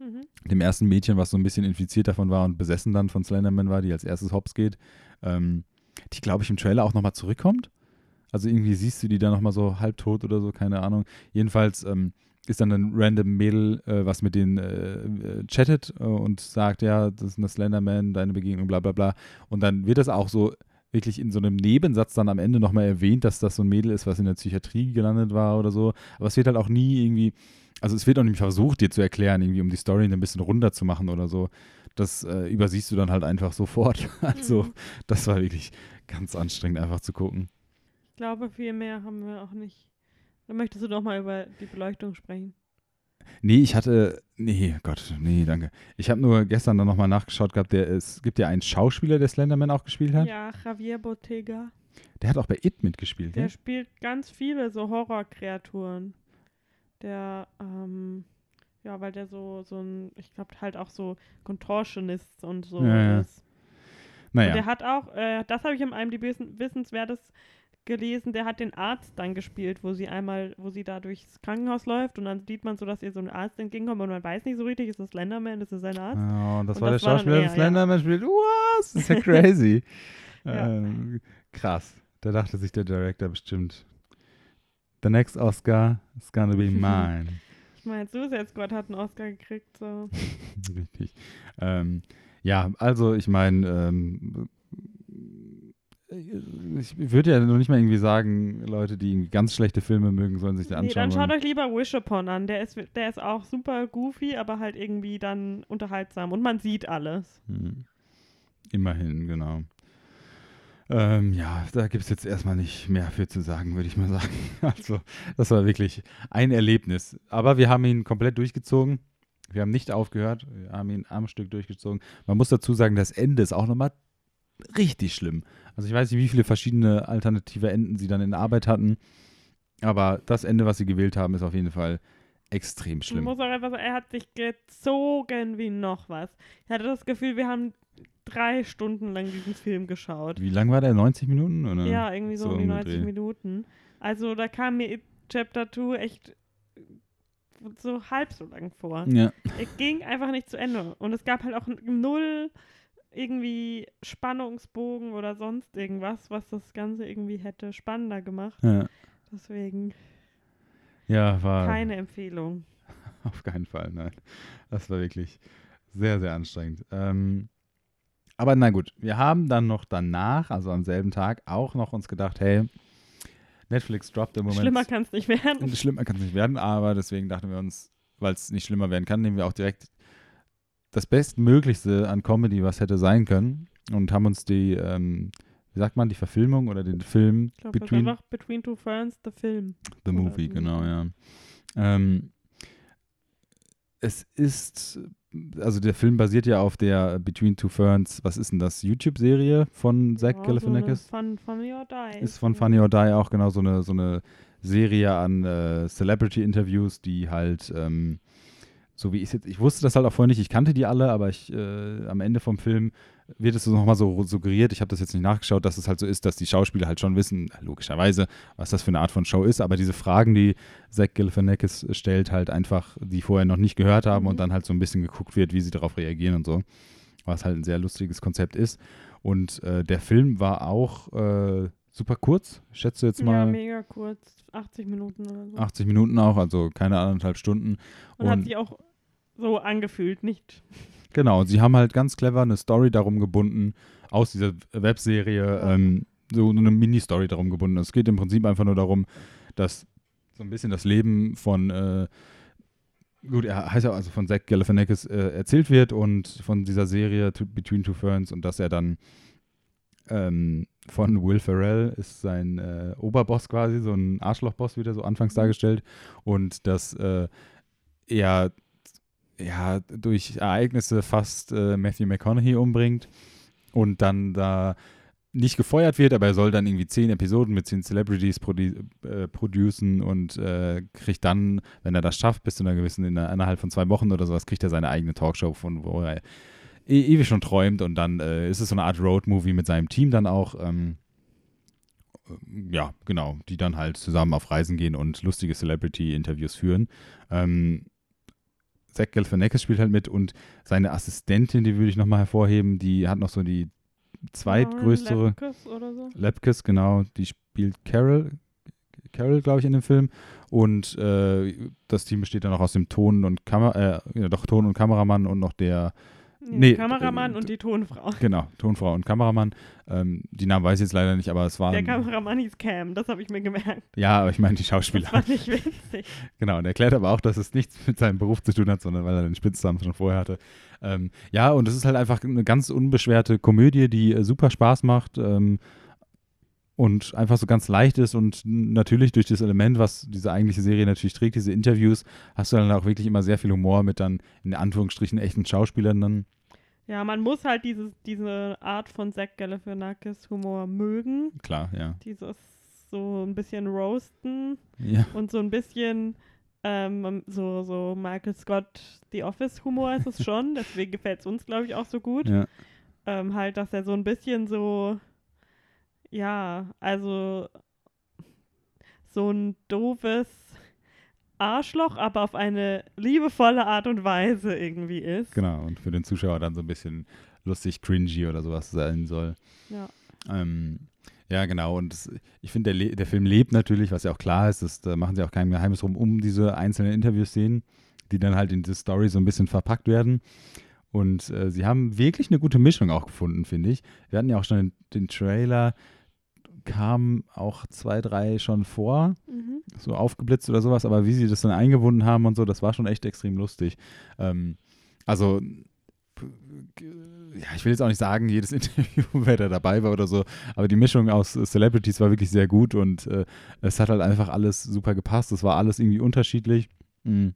Mhm. Dem ersten Mädchen, was so ein bisschen infiziert davon war und besessen dann von Slenderman war, die als erstes hops geht, ähm, die, glaube ich, im Trailer auch nochmal zurückkommt. Also irgendwie siehst du die da nochmal so halbtot oder so, keine Ahnung. Jedenfalls ähm, ist dann ein random Mädel, äh, was mit denen äh, äh, chattet äh, und sagt, ja, das ist ein Slenderman, deine Begegnung, bla bla bla. Und dann wird das auch so wirklich in so einem Nebensatz dann am Ende nochmal erwähnt, dass das so ein Mädel ist, was in der Psychiatrie gelandet war oder so. Aber es wird halt auch nie irgendwie also es wird auch nicht versucht, dir zu erklären, irgendwie, um die Story ein bisschen runter zu machen oder so. Das äh, übersiehst du dann halt einfach sofort. (laughs) also, mhm. das war wirklich ganz anstrengend, einfach zu gucken. Ich glaube, viel mehr haben wir auch nicht. Dann möchtest du doch mal über die Beleuchtung sprechen. Nee, ich hatte, nee, Gott, nee, danke. Ich habe nur gestern dann nochmal nachgeschaut gehabt, der, es gibt ja einen Schauspieler, der Slenderman auch gespielt hat. Ja, Javier Bottega. Der hat auch bei It mitgespielt, Der ja? spielt ganz viele so Horrorkreaturen der, ähm, ja, weil der so, so ein, ich glaube halt auch so Contortionist und so ja, ist. Naja. Und der hat auch, äh, das habe ich in einem Wissenswertes gelesen, der hat den Arzt dann gespielt, wo sie einmal, wo sie da durchs Krankenhaus läuft und dann sieht man so, dass ihr so ein Arzt entgegenkommt und man weiß nicht so richtig, ist das Slenderman, ist das sein Arzt? Oh, das und war das der Schauspieler, der Slenderman ja. spielt. Was? Das ist ja crazy. (laughs) ja. Ähm, krass. Da dachte sich der Director bestimmt, The next Oscar is gonna be (laughs) mine. Ich meine, Suicide Squad hat einen Oscar gekriegt, so. (laughs) Richtig. Ähm, ja, also ich meine, ähm, ich würde ja noch nicht mal irgendwie sagen, Leute, die ganz schlechte Filme mögen, sollen sich den anschauen. Nee, dann schaut euch lieber Wish Upon an. Der ist, der ist auch super goofy, aber halt irgendwie dann unterhaltsam. Und man sieht alles. Hm. Immerhin, genau. Ähm, ja, da gibt es jetzt erstmal nicht mehr für zu sagen, würde ich mal sagen. (laughs) Also, das war wirklich ein Erlebnis. Aber wir haben ihn komplett durchgezogen. Wir haben nicht aufgehört. Wir haben ihn am Stück durchgezogen. Man muss dazu sagen, das Ende ist auch nochmal richtig schlimm. Also, ich weiß nicht, wie viele verschiedene alternative Enden sie dann in Arbeit hatten. Aber das Ende, was sie gewählt haben, ist auf jeden Fall extrem schlimm. Ich muss auch einfach sagen, er hat sich gezogen wie noch was. Ich hatte das Gefühl, wir haben drei Stunden lang diesen Film geschaut. Wie lang war der? 90 Minuten? Oder? Ja, irgendwie so, so um die 90 Dreh. Minuten. Also da kam mir Chapter 2 echt so halb so lang vor. Ja. Es ging einfach nicht zu Ende. Und es gab halt auch null irgendwie Spannungsbogen oder sonst irgendwas, was das Ganze irgendwie hätte spannender gemacht. Ja, Deswegen ja war keine Empfehlung. (laughs) auf keinen Fall, nein. Das war wirklich sehr, sehr anstrengend. Ähm, aber na gut, wir haben dann noch danach, also am selben Tag, auch noch uns gedacht, hey, Netflix droppt im Moment. Schlimmer kann es nicht werden. (laughs) Schlimmer kann es nicht werden, aber deswegen dachten wir uns, weil es nicht schlimmer werden kann, nehmen wir auch direkt das Bestmöglichste an Comedy, was hätte sein können und haben uns die, ähm, wie sagt man, die Verfilmung oder den Film Ich ist Between einfach Between Two Ferns, der Film. the Movie, genau, ja. Ähm, es ist, also der Film basiert ja auf der Between Two Ferns, was ist denn das, YouTube-Serie von Zach Ja, Galifianakis? So Fun, Funny or Die. ist von Funny or Die auch genau so eine, so eine Serie an äh, Celebrity-Interviews, die halt, ähm, so wie ich jetzt, ich wusste das halt auch vorher nicht, ich kannte die alle, aber ich, äh, am Ende vom Film wird es nochmal so suggeriert, ich habe das jetzt nicht nachgeschaut, dass es halt so ist, dass die Schauspieler halt schon wissen, logischerweise, was das für eine Art von Show ist, aber diese Fragen, die Zach Galifianakis stellt, halt einfach, die vorher noch nicht gehört haben Mhm. und dann halt so ein bisschen geguckt wird, wie sie darauf reagieren und so, was halt ein sehr lustiges Konzept ist. Und äh, der Film war auch äh, super kurz, schätze jetzt Ja, mal mega kurz. 80 Minuten oder so. 80 Minuten auch, also keine anderthalb Stunden. Und, hat und- sich auch so angefühlt, nicht? Genau, sie haben halt ganz clever eine Story darum gebunden, aus dieser Webserie, ähm, so eine Mini-Story darum gebunden. Es geht im Prinzip einfach nur darum, dass so ein bisschen das Leben von, äh, gut, er heißt ja also von Zach Galifianakis äh, erzählt wird und von dieser Serie Between Two Ferns und dass er dann ähm, von Will Ferrell ist sein äh, Oberboss quasi, so ein Arschlochboss wieder so anfangs dargestellt und dass äh, er ja, durch Ereignisse fast äh, Matthew McConaughey umbringt und dann da nicht gefeuert wird, aber er soll dann irgendwie zehn Episoden mit zehn Celebrities produ äh, producen und äh, kriegt dann, wenn er das schafft, bis zu einer gewissen, in einer, innerhalb von zwei Wochen oder sowas, kriegt er seine eigene Talkshow, von wo er e ewig schon träumt und dann äh, ist es so eine Art Road-Movie mit seinem Team dann auch. Ähm, äh, ja, genau, die dann halt zusammen auf Reisen gehen und lustige Celebrity-Interviews führen. Ähm, Zach Galifianakis spielt halt mit und seine Assistentin, die würde ich nochmal hervorheben, die hat noch so die zweitgrößere, Lepkus oder so. Lepkes, genau, die spielt Carol, Carol, glaube ich, in dem Film. Und äh, das Team besteht dann auch aus dem Ton- und Kamera, äh, ja, doch Ton- und Kameramann und noch der, Nee, Kameramann äh, und die Tonfrau. (laughs) genau, Tonfrau und Kameramann. Ähm, die Namen weiß ich jetzt leider nicht, aber es waren, Der Kameramann hieß Cam, das habe ich mir gemerkt. ja, aber ich meine die Das Schauspieler. fand ich witzig. (laughs) Genau, und er erklärt aber auch, dass es nichts mit seinem Beruf zu tun hat, sondern weil er den Spitznamen schon vorher hatte. Ähm, ja, und es ist halt einfach eine ganz unbeschwerte Komödie, die äh, super Spaß macht ähm, und einfach so ganz leicht ist und natürlich durch das Element, was diese eigentliche Serie natürlich trägt, diese Interviews, hast du dann auch wirklich immer sehr viel Humor mit dann in Anführungsstrichen echten Schauspielern dann. Ja, man muss halt dieses, diese Art von Zack Galifianakis Humor mögen. Klar, ja. Dieses so ein bisschen roasten Ja, und so ein bisschen ähm, so, so Michael Scott The Office Humor ist es schon. (laughs) Deswegen gefällt es uns, glaube ich, auch so gut. ja. Ähm, halt, dass er so ein bisschen so, ja, also so ein doofes Arschloch, aber auf eine liebevolle Art und Weise irgendwie ist. genau. Und für den Zuschauer dann so ein bisschen lustig, cringy oder sowas sein soll. Ja. Ähm, ja, genau. Und das, ich finde, der, der Film lebt natürlich, was ja auch klar ist. Das, da machen sie auch kein Geheimnis drum, um diese einzelnen Interviewszenen, die dann halt in diese Story so ein bisschen verpackt werden. Und äh, sie haben wirklich eine gute Mischung auch gefunden, finde ich. Wir hatten ja auch schon den, den Trailer, kam auch zwei, drei schon vor, Mhm. so aufgeblitzt oder sowas, aber wie sie das dann eingebunden haben und so, das war schon echt extrem lustig. Ähm, also, ja, ich will jetzt auch nicht sagen, jedes (laughs) Interview, wer da dabei war oder so, aber die Mischung aus Celebrities war wirklich sehr gut und äh, es hat halt einfach alles super gepasst. Es war alles irgendwie unterschiedlich. Mhm.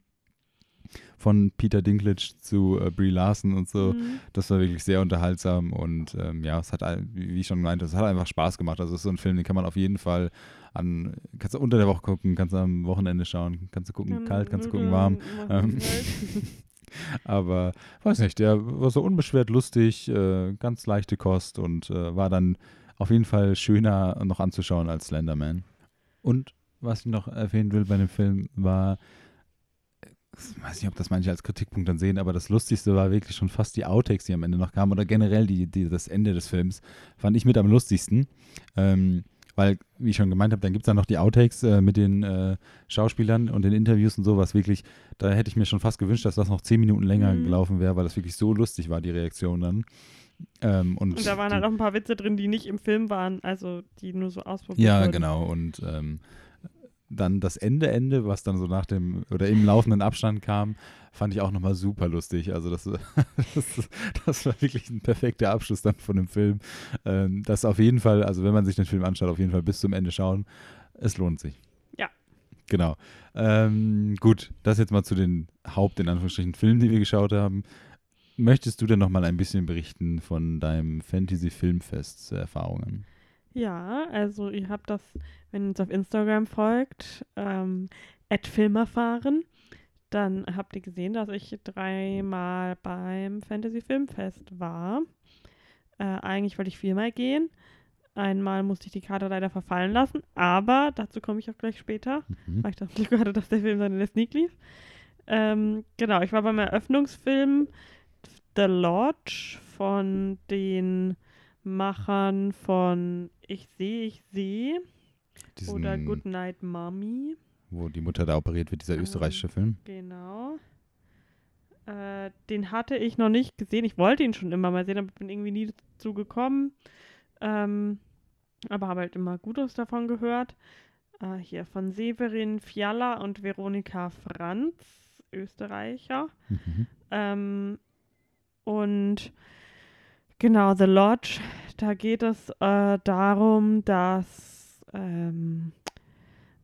Von Peter Dinklage zu äh, Brie Larson und so. Mhm. Das war wirklich sehr unterhaltsam und ähm, ja, es hat, wie ich schon meinte, es hat einfach Spaß gemacht. Also es ist so ein Film, den kann man auf jeden Fall an, kannst du unter der Woche gucken, kannst du am Wochenende schauen, kannst du gucken Kann- kalt, kannst du gucken warm. Ähm, halt. (laughs) Aber weiß nicht, der war so unbeschwert lustig, äh, ganz leichte Kost und äh, war dann auf jeden Fall schöner noch anzuschauen als Slenderman. Und was ich noch erwähnen will bei dem Film, war, ich weiß nicht, ob das manche als Kritikpunkt dann sehen, aber das Lustigste war wirklich schon fast die Outtakes, die am Ende noch kamen, oder generell die, die, das Ende des Films, fand ich mit am lustigsten. Ähm, weil, wie ich schon gemeint habe, dann gibt es dann noch die Outtakes äh, mit den äh, Schauspielern und den Interviews und so, was wirklich, da hätte ich mir schon fast gewünscht, dass das noch zehn Minuten länger Mhm. gelaufen wäre, weil das wirklich so lustig war, die Reaktion dann. Ähm, und, Und da waren die, halt auch ein paar Witze drin, die nicht im Film waren, also die nur so ausprobiert Ja, wurden. genau. Und ähm, dann das Ende, Ende, was dann so nach dem oder im laufenden Abstand kam, fand ich auch nochmal super lustig. Also das, (laughs) das, das war wirklich ein perfekter Abschluss dann von dem Film. Ähm, das auf jeden Fall, also wenn man sich den Film anschaut, auf jeden Fall bis zum Ende schauen. Es lohnt sich. Ja. Genau. Ähm, gut, das jetzt mal zu den Haupt, in Anführungsstrichen, Filmen, die wir geschaut haben. Möchtest du denn noch mal ein bisschen berichten von deinem Fantasy-Filmfest-Erfahrungen? Ja, also ihr habt das, wenn ihr uns auf Instagram folgt, ähm, @filmerfahren, dann habt ihr gesehen, dass ich dreimal beim Fantasy Filmfest war. Äh, eigentlich wollte ich viermal gehen. Einmal musste ich die Karte leider verfallen lassen, aber dazu komme ich auch gleich später, Mhm. weil ich Glück hatte, dass der Film dann in der Sneak lief. Ähm, genau, ich war beim Eröffnungsfilm The Lodge von den Machern von Ich sehe, ich sehe Diesen, oder Good Night Mommy. wo die Mutter da operiert wird, dieser Ähm, österreichische Film. Genau. Äh, den hatte ich noch nicht gesehen. Ich wollte ihn schon immer mal sehen, aber bin irgendwie nie dazu gekommen. Ähm, aber habe halt immer Gutes davon gehört. Äh, hier von Severin Fiala und Veronika Franz, Österreicher. Mhm. Ähm, und genau, The Lodge, da geht es äh, darum, dass ähm,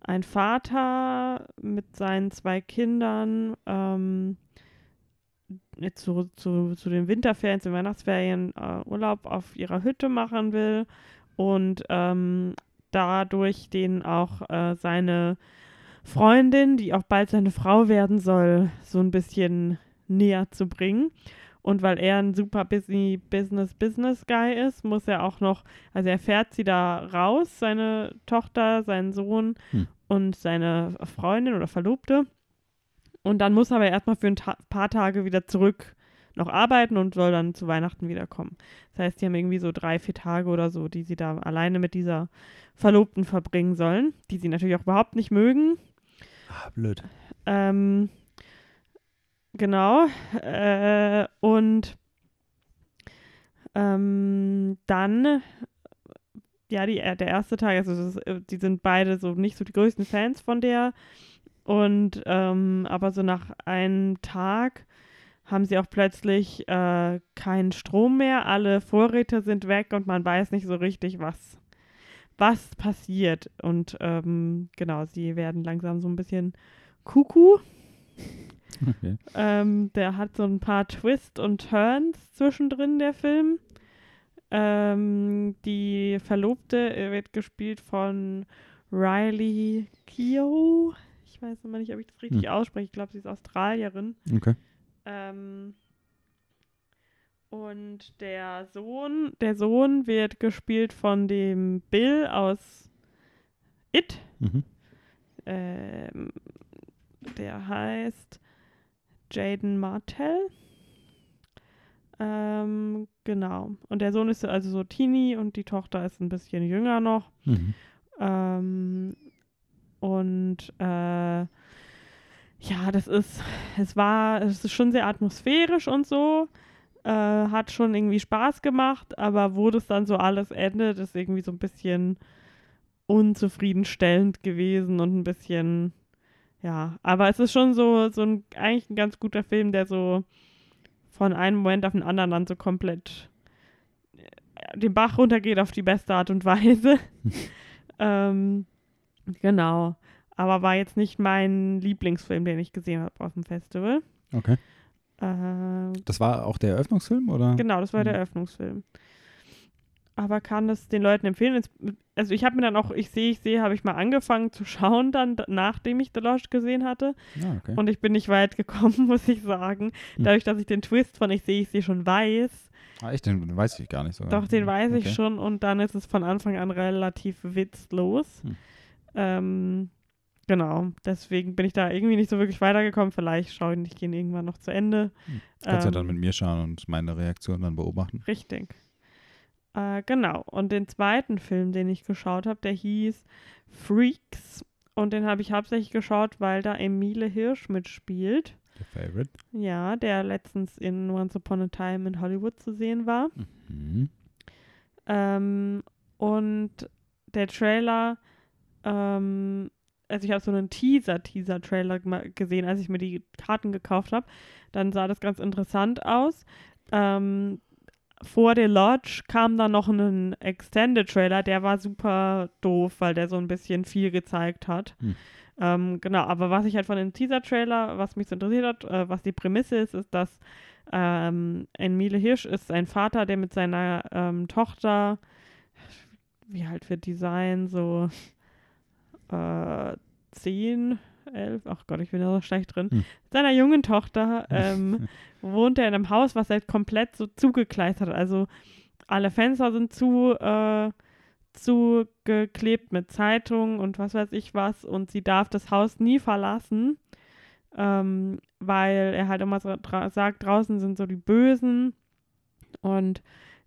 ein Vater mit seinen zwei Kindern ähm, zu, zu, zu den Winterferien, zu den Weihnachtsferien äh, Urlaub auf ihrer Hütte machen will und ähm, dadurch den auch äh, seine Freundin, die auch bald seine Frau werden soll, so ein bisschen näher zu bringen. Und weil er ein super busy Business Business Guy ist, muss er auch noch, also er fährt sie da raus, seine Tochter, seinen Sohn Hm. und seine Freundin oder Verlobte. Und dann muss er aber erstmal für ein Ta paar Tage wieder zurück noch arbeiten und soll dann zu Weihnachten wiederkommen. Das heißt, die haben irgendwie so drei, vier Tage oder so, die sie da alleine mit dieser Verlobten verbringen sollen, die sie natürlich auch überhaupt nicht mögen. Ah, blöd. Ähm, genau. Äh, und ähm, dann, ja, die, äh, der erste Tag, also das äh, die sind beide so nicht so die größten Fans von der. Und ähm, aber so nach einem Tag haben sie auch plötzlich äh, keinen Strom mehr. Alle Vorräte sind weg und man weiß nicht so richtig, was, was passiert. Und ähm, genau, sie werden langsam so ein bisschen Kuku. Okay. Ähm, der hat so ein paar Twists und Turns zwischendrin, der Film. Ähm, die Verlobte wird gespielt von Riley Keough. Ich weiß immer nicht, ob ich das richtig Hm. ausspreche. Ich glaube, sie ist Australierin. Okay. Ähm, und der Sohn, der Sohn wird gespielt von dem Bill aus It. Mhm. Ähm, der heißt Jaden Martell. Ähm, genau. Und der Sohn ist also so Teenie und die Tochter ist ein bisschen jünger noch. Mhm. Ähm, und äh, ja, das ist, es war, es ist schon sehr atmosphärisch und so. Äh, hat schon irgendwie Spaß gemacht, aber wo das dann so alles endet, ist irgendwie so ein bisschen unzufriedenstellend gewesen und ein bisschen, ja, aber es ist schon so, so ein, eigentlich ein ganz guter Film, der so von einem Moment auf den anderen dann so komplett äh, den Bach runtergeht auf die beste Art und Weise. (laughs) ähm, genau. Aber war jetzt nicht mein Lieblingsfilm, den ich gesehen habe auf dem Festival. Okay. Ähm, Das war auch der Eröffnungsfilm, oder? genau, das war der Mhm. Eröffnungsfilm. Aber kann es den Leuten empfehlen? Also ich habe mir dann auch, ich sehe, ich sehe, habe ich mal angefangen zu schauen, dann nachdem ich The Lodge gesehen hatte. Ah, okay. Und ich bin nicht weit gekommen, (laughs) muss ich sagen. Hm. Dadurch, dass ich den Twist von Ich sehe, ich sehe schon weiß. ah, echt, den weiß ich gar nicht so. Doch, den weiß ich Okay. schon und dann ist es von Anfang an relativ witzlos. Hm. Ähm, genau. Deswegen bin ich da irgendwie nicht so wirklich weitergekommen. Vielleicht schaue ich den irgendwann noch zu Ende. Hm. Kannst ja Ähm, dann mit mir schauen und meine Reaktion dann beobachten. Richtig. Äh, genau. Und den zweiten Film, den ich geschaut habe, der hieß Freaks. Und den habe ich hauptsächlich geschaut, weil da Emile Hirsch mitspielt. Der Favorite. Ja, der letztens in Once Upon a Time in Hollywood zu sehen war. Mhm. Ähm, und der Trailer, ähm, also ich habe so einen Teaser-Teaser-Trailer gesehen, als ich mir die Karten gekauft habe. Dann sah das ganz interessant aus. Ähm, vor der Lodge kam dann noch ein Extended-Trailer, der war super doof, weil der so ein bisschen viel gezeigt hat. Hm. Ähm, genau, aber was ich halt von dem Teaser-Trailer, was mich so interessiert hat, äh, was die Prämisse ist, ist, dass ähm, Emile Hirsch ist ein Vater, der mit seiner ähm, Tochter, wie alt wird die sein, so äh, 10, 11, ach Gott, ich bin da so schlecht drin, Hm. seiner jungen Tochter (laughs) ähm, wohnt er in einem Haus, was er komplett so zugekleistert hat. Also alle Fenster sind zu, äh, zugeklebt mit Zeitungen und was weiß ich was und sie darf das Haus nie verlassen, ähm, weil er halt immer so dra sagt, draußen sind so die Bösen und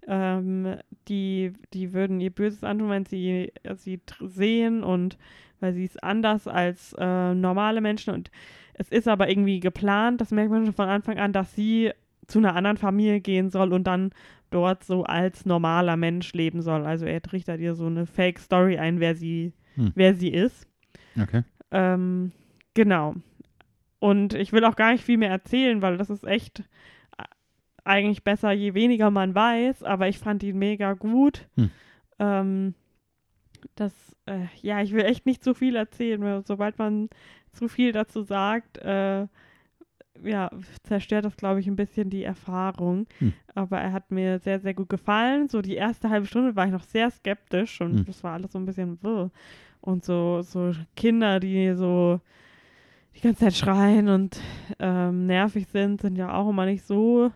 ähm, die, die würden ihr Böses antun, wenn sie sie tr- sehen und weil sie ist anders als äh, normale Menschen und es ist aber irgendwie geplant, das merkt man schon von Anfang an, dass sie zu einer anderen Familie gehen soll und dann dort so als normaler Mensch leben soll. Also er trichtert ihr so eine Fake-Story ein, wer sie, Hm. wer sie ist. Okay. Ähm, genau. Und ich will auch gar nicht viel mehr erzählen, weil das ist echt äh, eigentlich besser, je weniger man weiß, aber ich fand ihn mega gut. Hm. Ähm, das, äh, ja, ich will echt nicht zu viel erzählen, weil sobald man zu viel dazu sagt, äh, ja, zerstört das, glaube ich, ein bisschen die Erfahrung. Hm. Aber er hat mir sehr, sehr gut gefallen. So die erste halbe Stunde war ich noch sehr skeptisch und Hm. das war alles so ein bisschen wirr. Und so, so Kinder, die so die ganze Zeit schreien und ähm, nervig sind, sind ja auch immer nicht so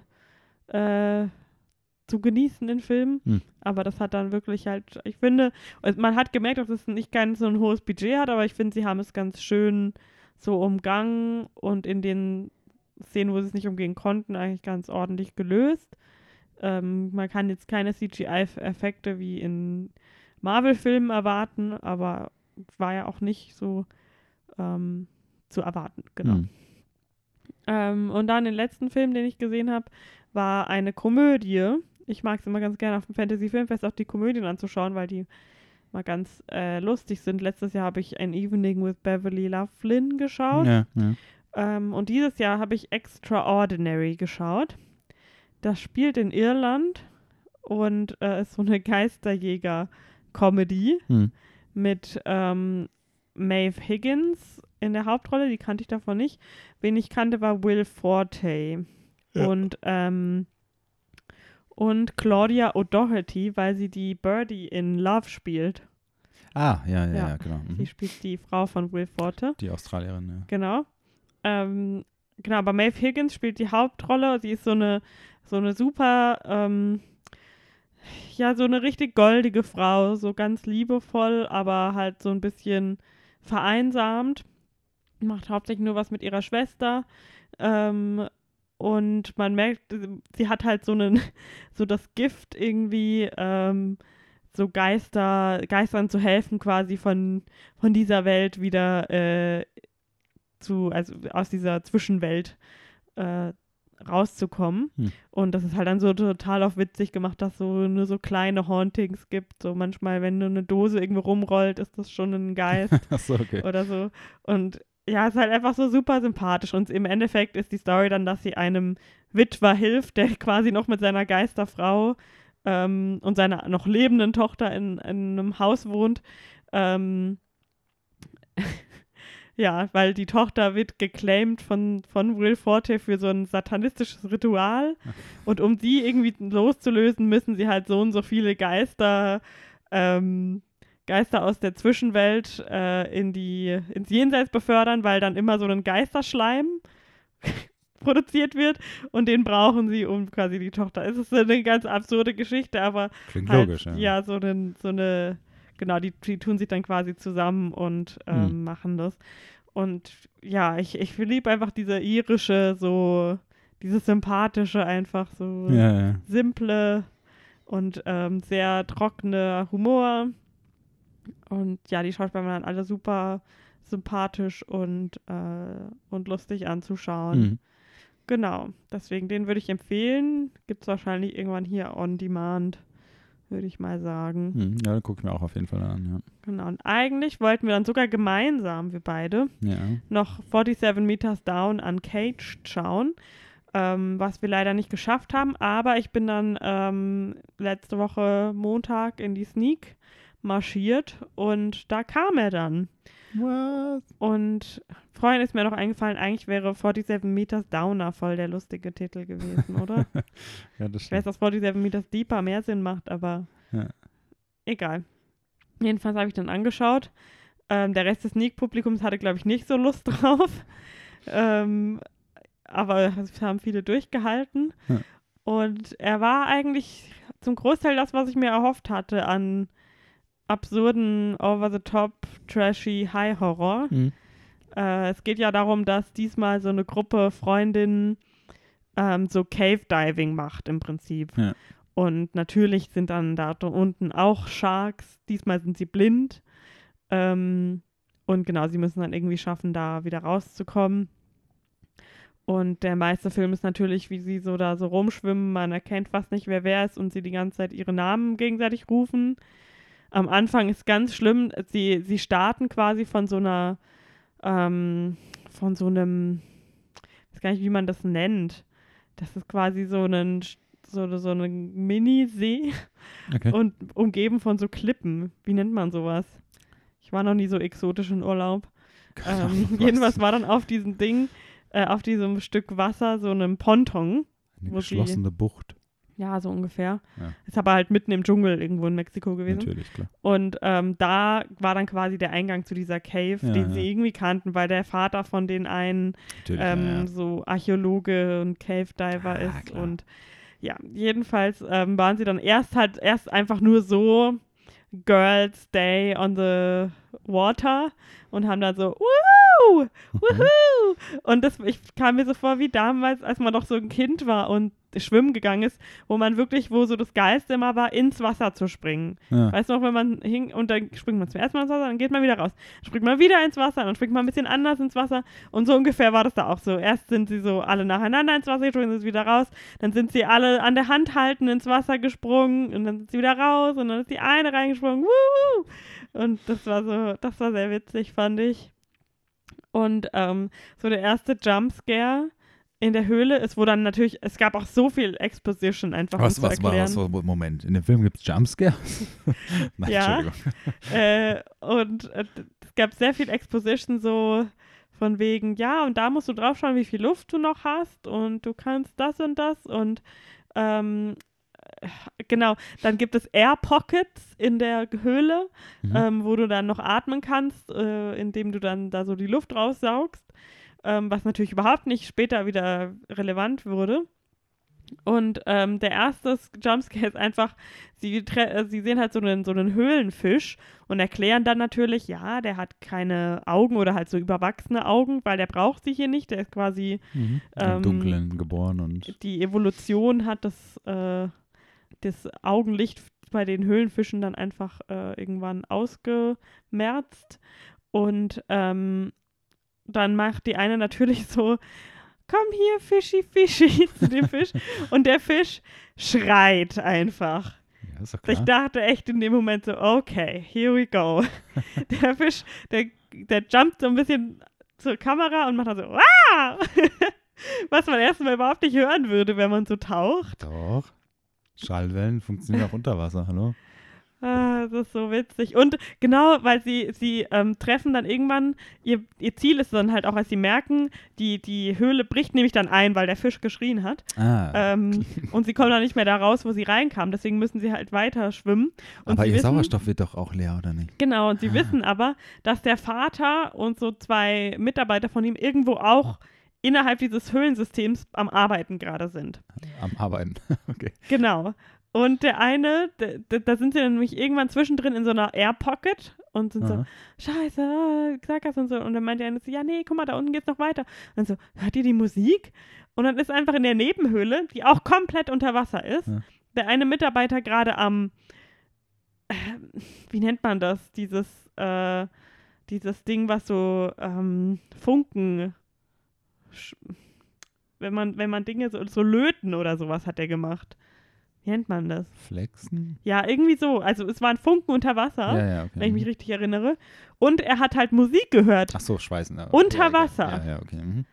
äh, zu genießen in Filmen. Hm. Aber das hat dann wirklich halt, ich finde, also man hat gemerkt, dass es nicht ganz so ein hohes Budget hat, aber ich finde, sie haben es ganz schön so umgangen und in den Szenen, wo sie es nicht umgehen konnten, eigentlich ganz ordentlich gelöst. Ähm, man kann jetzt keine CGI-Effekte wie in Marvel-Filmen erwarten, aber war ja auch nicht so ähm, zu erwarten, genau. Hm. Ähm, und dann den letzten Film, den ich gesehen habe, war eine Komödie. Ich mag es immer ganz gerne auf dem Fantasy-Filmfest auch die Komödien anzuschauen, weil die mal ganz äh, lustig sind. Letztes Jahr habe ich ein Evening with Beverly Loughlin geschaut. Ja, ja. Ähm, und dieses Jahr habe ich Extraordinary geschaut. Das spielt in Irland und äh, ist so eine (laughs) Geisterjäger-Comedy Hm. mit ähm, Maeve Higgins in der Hauptrolle, die kannte ich davon nicht. Wen ich kannte, war Will Forte Ja. und, ähm, und Claudia O'Doherty, weil sie die Birdie in Love spielt. Ah, ja, ja, Ja. ja, genau. Sie Mhm. spielt die Frau von Will Forte. Die Australierin, ja. Genau. Ähm, genau, aber Maeve Higgins spielt die Hauptrolle. Sie ist so eine, so eine super, ähm, ja, so eine richtig goldige Frau, so ganz liebevoll, aber halt so ein bisschen vereinsamt. Macht hauptsächlich nur was mit ihrer Schwester. Ähm, und man merkt, sie hat halt so einen, (laughs) so das Gift irgendwie, ähm, so Geister, Geistern zu helfen, quasi von, von dieser Welt wieder äh, zu, also aus dieser Zwischenwelt äh, rauszukommen. Hm. Und das ist halt dann so total auf witzig gemacht, dass so nur so kleine Hauntings gibt. So manchmal, wenn nur eine Dose irgendwo rumrollt, ist das schon ein Geist (laughs) Achso, okay. oder so. Und ja, es ist halt einfach so super sympathisch. Und im Endeffekt ist die Story dann, dass sie einem Witwer hilft, der (laughs) quasi noch mit seiner Geisterfrau ähm, und seiner noch lebenden Tochter in, in einem Haus wohnt. Ähm, (laughs) ja, weil die Tochter wird geclaimed von, von Will Forte für so ein satanistisches Ritual. Und um die irgendwie loszulösen, müssen sie halt so und so viele Geister ähm, Geister aus der Zwischenwelt äh, in die, ins Jenseits befördern, weil dann immer so ein Geisterschleim (laughs) produziert wird und den brauchen sie, um quasi die Tochter. Es ist eine ganz absurde Geschichte, aber Klingt halt, logisch, ja. ja, so, einen, so eine genau, die, die tun sich dann quasi zusammen und ähm, Hm. machen das. Und ja, ich, ich liebe einfach diese irische, so, dieses sympathische, einfach so Ja, ja. simple und ähm, sehr trockene Humor. Und ja, die Schauspieler waren alle super sympathisch und, äh, und lustig anzuschauen. Mhm. Genau, deswegen den würde ich empfehlen. Gibt es wahrscheinlich irgendwann hier on demand, würde ich mal sagen. Mhm. Ja, dann gucke ich mir auch auf jeden Fall an, Genau, und eigentlich wollten wir dann sogar gemeinsam, wir beide, ja. Ja. noch 47 Meters Down Uncaged schauen, ähm, was wir leider nicht geschafft haben. Aber ich bin dann ähm, letzte Woche Montag in die Sneak marschiert und da kam er dann. What? Und Freund ist mir noch eingefallen, eigentlich wäre 47 Meters Downer voll der lustige Titel gewesen, oder? (laughs) Ja, das Ich weiß, stimmt. dass 47 Meters Deeper mehr Sinn macht, aber Ja. egal. Jedenfalls habe ich dann angeschaut. Ähm, der Rest des Sneak-Publikums hatte, glaube ich, nicht so Lust (laughs) drauf. ähm, aber es haben viele durchgehalten. Ja. Und er war eigentlich zum Großteil das, was ich mir erhofft hatte an absurden, over-the-top, trashy High-Horror. Mhm. Äh, es geht ja darum, dass diesmal so eine Gruppe Freundinnen ähm, so Cave-Diving macht im Prinzip. Ja. Und natürlich sind dann da unten auch Sharks. Diesmal sind sie blind. Ähm, und genau, sie müssen dann irgendwie schaffen, da wieder rauszukommen. Und der meiste Film ist natürlich, wie sie so da so rumschwimmen. Man erkennt fast nicht, wer wer ist und sie die ganze Zeit ihre Namen gegenseitig rufen. Am Anfang ist ganz schlimm. Sie, sie starten quasi von so einer, ähm, von so einem, ich weiß gar nicht, wie man das nennt. Das ist quasi so ein, so, so ein Mini-See Okay. und umgeben von so Klippen. Wie nennt man sowas? Ich war noch nie so exotisch in Urlaub. Keine Ähm, jedenfalls war dann auf diesem Ding, äh, auf diesem Stück Wasser so einem Ponton. Eine geschlossene Bucht. Ja, so ungefähr. Ja. Ist aber halt mitten im Dschungel irgendwo in Mexiko gewesen. Natürlich, klar. Und ähm, da war dann quasi der Eingang zu dieser Cave, Ja, den ja. sie irgendwie kannten, weil der Vater von den einen ähm, so Archäologe und Cave Diver Ah, ist. klar. Und ja, jedenfalls ähm, waren sie dann erst halt erst einfach nur so Girls Day on the Water und haben dann so Woo! Mhm. Woohoo! Und das ich kam mir so vor wie damals, als man noch so ein Kind war und schwimmen gegangen ist, wo man wirklich, wo so das Geilste immer war, ins Wasser zu springen. Ja. Weißt du noch, wenn man hing und dann springt man zum ersten Mal ins Wasser, dann geht man wieder raus. Dann springt man wieder ins Wasser, dann springt man ein bisschen anders ins Wasser. Und so ungefähr war das da auch so. Erst sind sie so alle nacheinander ins Wasser gesprungen, sind sie wieder raus. Dann sind sie alle an der Hand halten ins Wasser gesprungen und dann sind sie wieder raus und dann ist die eine reingesprungen. Wuhu! Und das war so, das war sehr witzig, fand ich. Und ähm, so der erste Jumpscare in der Höhle ist, wo dann natürlich, es gab auch so viel Exposition einfach Was, um was war erklären. das? Moment, in dem Film gibt es Jumpscares? (laughs) (laughs) Nein, Ja. Entschuldigung. (laughs) äh, und äh, es gab sehr viel Exposition so von wegen, ja, und da musst du drauf schauen, wie viel Luft du noch hast und du kannst das und das und ähm, äh, genau, dann gibt es Air Pockets in der Höhle, Mhm. ähm, wo du dann noch atmen kannst, äh, indem du dann da so die Luft raussaugst, ähm, was natürlich überhaupt nicht später wieder relevant wurde. Und ähm, der erste Jumpscare ist einfach, sie, äh, sie sehen halt so einen, so einen Höhlenfisch und erklären dann natürlich, ja, der hat keine Augen oder halt so überwachsene Augen, weil der braucht sie hier nicht, der ist quasi Mhm. ähm, Im Dunkeln geboren und die Evolution hat das, äh, das Augenlicht bei den Höhlenfischen dann einfach äh, irgendwann ausgemerzt. Und ähm, dann macht die eine natürlich so, komm hier, Fischi, Fischi, (laughs) zu dem Fisch. Und der Fisch schreit einfach. ja, Ich dachte echt in dem Moment so, okay, here we go. (laughs) der Fisch, der, der jumpt so ein bisschen zur Kamera und macht dann so, wow! (laughs) Was man erstmal überhaupt nicht hören würde, wenn man so taucht. Doch. Schallwellen funktionieren auch unter Wasser, hallo? Ah, das ist so witzig. Und genau, weil sie, sie ähm, treffen dann irgendwann, ihr, ihr Ziel ist dann halt auch, als sie merken, die, die Höhle bricht nämlich dann ein, weil der Fisch geschrien hat. Ah, Ähm, und sie kommen dann nicht mehr da raus, wo sie reinkamen. Deswegen müssen sie halt weiter schwimmen. Und aber ihr wissen, Sauerstoff wird doch auch leer, oder nicht? Genau, und sie Ah. wissen aber, dass der Vater und so zwei Mitarbeiter von ihm irgendwo auch innerhalb dieses Höhlensystems am Arbeiten gerade sind. Am Arbeiten. (laughs) okay. Genau. Und der eine, d- d- da sind sie dann nämlich irgendwann zwischendrin in so einer Air Pocket und sind Aha. so, scheiße, ah, Xerxes und so. Und dann meint der eine so, ja, nee, guck mal, da unten geht's noch weiter. Und so, hört ihr die Musik? Und dann ist einfach in der Nebenhöhle, die auch komplett unter Wasser ist, Ja. der eine Mitarbeiter gerade am, äh, wie nennt man das, dieses, äh, dieses Ding, was so ähm, Funken, wenn man, wenn man Dinge so, so löten oder sowas hat er gemacht. Wie nennt man das? Flexen? Ja, irgendwie so. Also es waren Funken unter Wasser, Ja, ja, okay. wenn ich mich richtig erinnere. Und er hat halt Musik gehört. Ach so, Schweißen. ja, Unter Wasser. Ja, ja, okay. Mhm.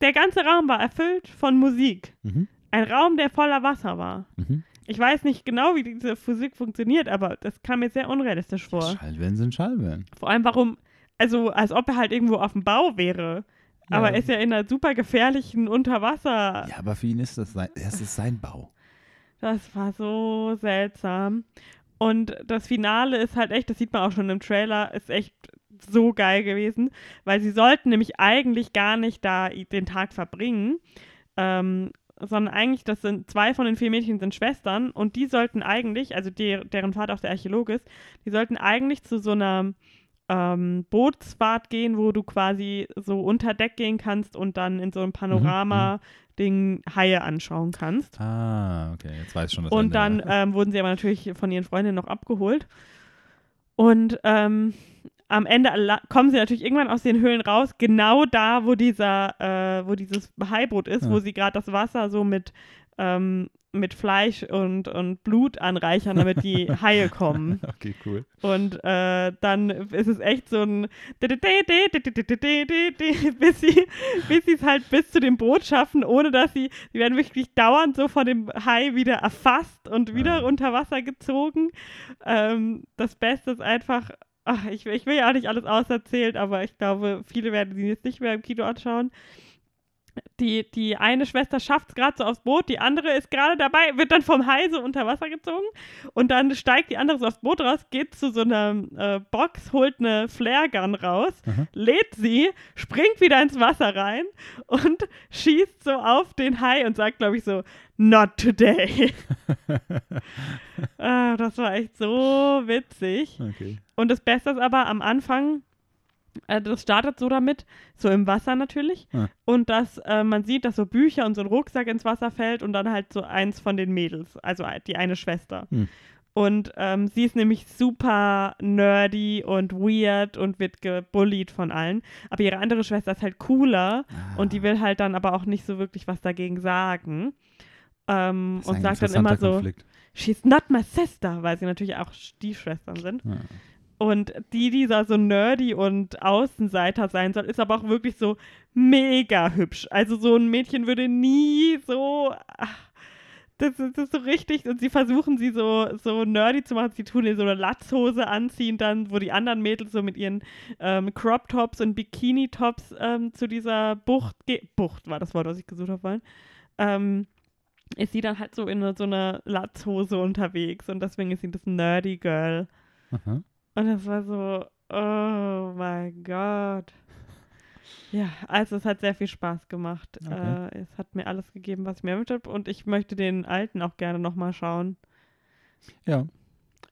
Der ganze Raum war erfüllt von Musik. Mhm. Ein Raum, der voller Wasser war. Mhm. Ich weiß nicht genau, wie diese Physik funktioniert, aber das kam mir sehr unrealistisch vor. Schallwellen sind Schallwellen. Vor allem, warum, also als ob er halt irgendwo auf dem Bau wäre. Aber er ist ja in einer super gefährlichen Unterwasser. Ja, aber für ihn ist das sein, das ist sein Bau. Das war so seltsam. Und das Finale ist halt echt, das sieht man auch schon im Trailer, ist echt so geil gewesen, weil sie sollten nämlich eigentlich gar nicht da den Tag verbringen, ähm, sondern eigentlich, das sind zwei von den vier Mädchen sind Schwestern und die sollten eigentlich, also der, deren Vater auch der Archäologe ist, die sollten eigentlich zu so einer ähm, Bootsfahrt gehen, wo du quasi so unter Deck gehen kannst und dann in so einem Panorama-Ding Haie anschauen kannst. Ah, okay, jetzt weiß ich schon das Und Ende. dann ähm, wurden sie aber natürlich von ihren Freundinnen noch abgeholt. Und ähm, am Ende kommen sie natürlich irgendwann aus den Höhlen raus, genau da, wo dieser, äh, wo dieses Haiboot ist, Ja. wo sie gerade das Wasser so mit, ähm, mit Fleisch und, und Blut anreichern, damit die (laughs) Haie kommen. Okay, cool. Und äh, dann ist es echt so ein bis sie bis sie es halt bis zu dem Boot schaffen, ohne dass sie, sie werden wirklich dauernd so von dem Hai wieder erfasst und wieder Ja. unter Wasser gezogen. Ähm, das Beste ist einfach, ach, ich, ich will ja auch nicht alles auserzählen, aber ich glaube, viele werden sie jetzt nicht mehr im Kino anschauen. Die, die eine Schwester schafft es gerade so aufs Boot, die andere ist gerade dabei, wird dann vom Hai so unter Wasser gezogen und dann steigt die andere so aufs Boot raus, geht zu so einer äh, Box, holt eine Flare-Gun raus, Aha. lädt sie, springt wieder ins Wasser rein und (laughs) schießt so auf den Hai und sagt, glaube ich, so, not today. (laughs) ah, das war echt so witzig. Okay. Und das Beste ist aber am Anfang, äh, das startet so damit, so im Wasser natürlich. Ja. Und dass äh, man sieht, dass so Bücher und so ein Rucksack ins Wasser fällt und dann halt so eins von den Mädels, also die eine Schwester. Hm. Und ähm, sie ist nämlich super nerdy und weird und wird gebullied von allen. Aber ihre andere Schwester ist halt cooler und die Ah, will halt dann aber auch nicht so wirklich was dagegen sagen. Ähm, und sagt dann immer so, she's not my sister, weil sie natürlich auch Stiefschwestern sind. Ja. Und die, die da so nerdy und Außenseiter sein soll, ist aber auch wirklich so mega hübsch. Also so ein Mädchen würde nie so. Ach, das, ist, das ist so richtig. Und sie versuchen sie so, so nerdy zu machen. Sie tun ihr so eine Latzhose anziehen, dann, wo die anderen Mädels so mit ihren ähm, Crop-Tops und Bikini-Tops ähm, zu dieser Bucht. ge- Bucht war das Wort, was ich gesucht habe. vorhin. Ähm, ist sie dann halt so in so einer Latzhose unterwegs. Und deswegen ist sie das Nerdy Girl. Aha. Und das war so, oh mein Gott. Ja, also es hat sehr viel Spaß gemacht. Okay. Äh, es hat mir alles gegeben, was ich mir erwünscht habe. Und ich möchte den alten auch gerne nochmal schauen. Ja,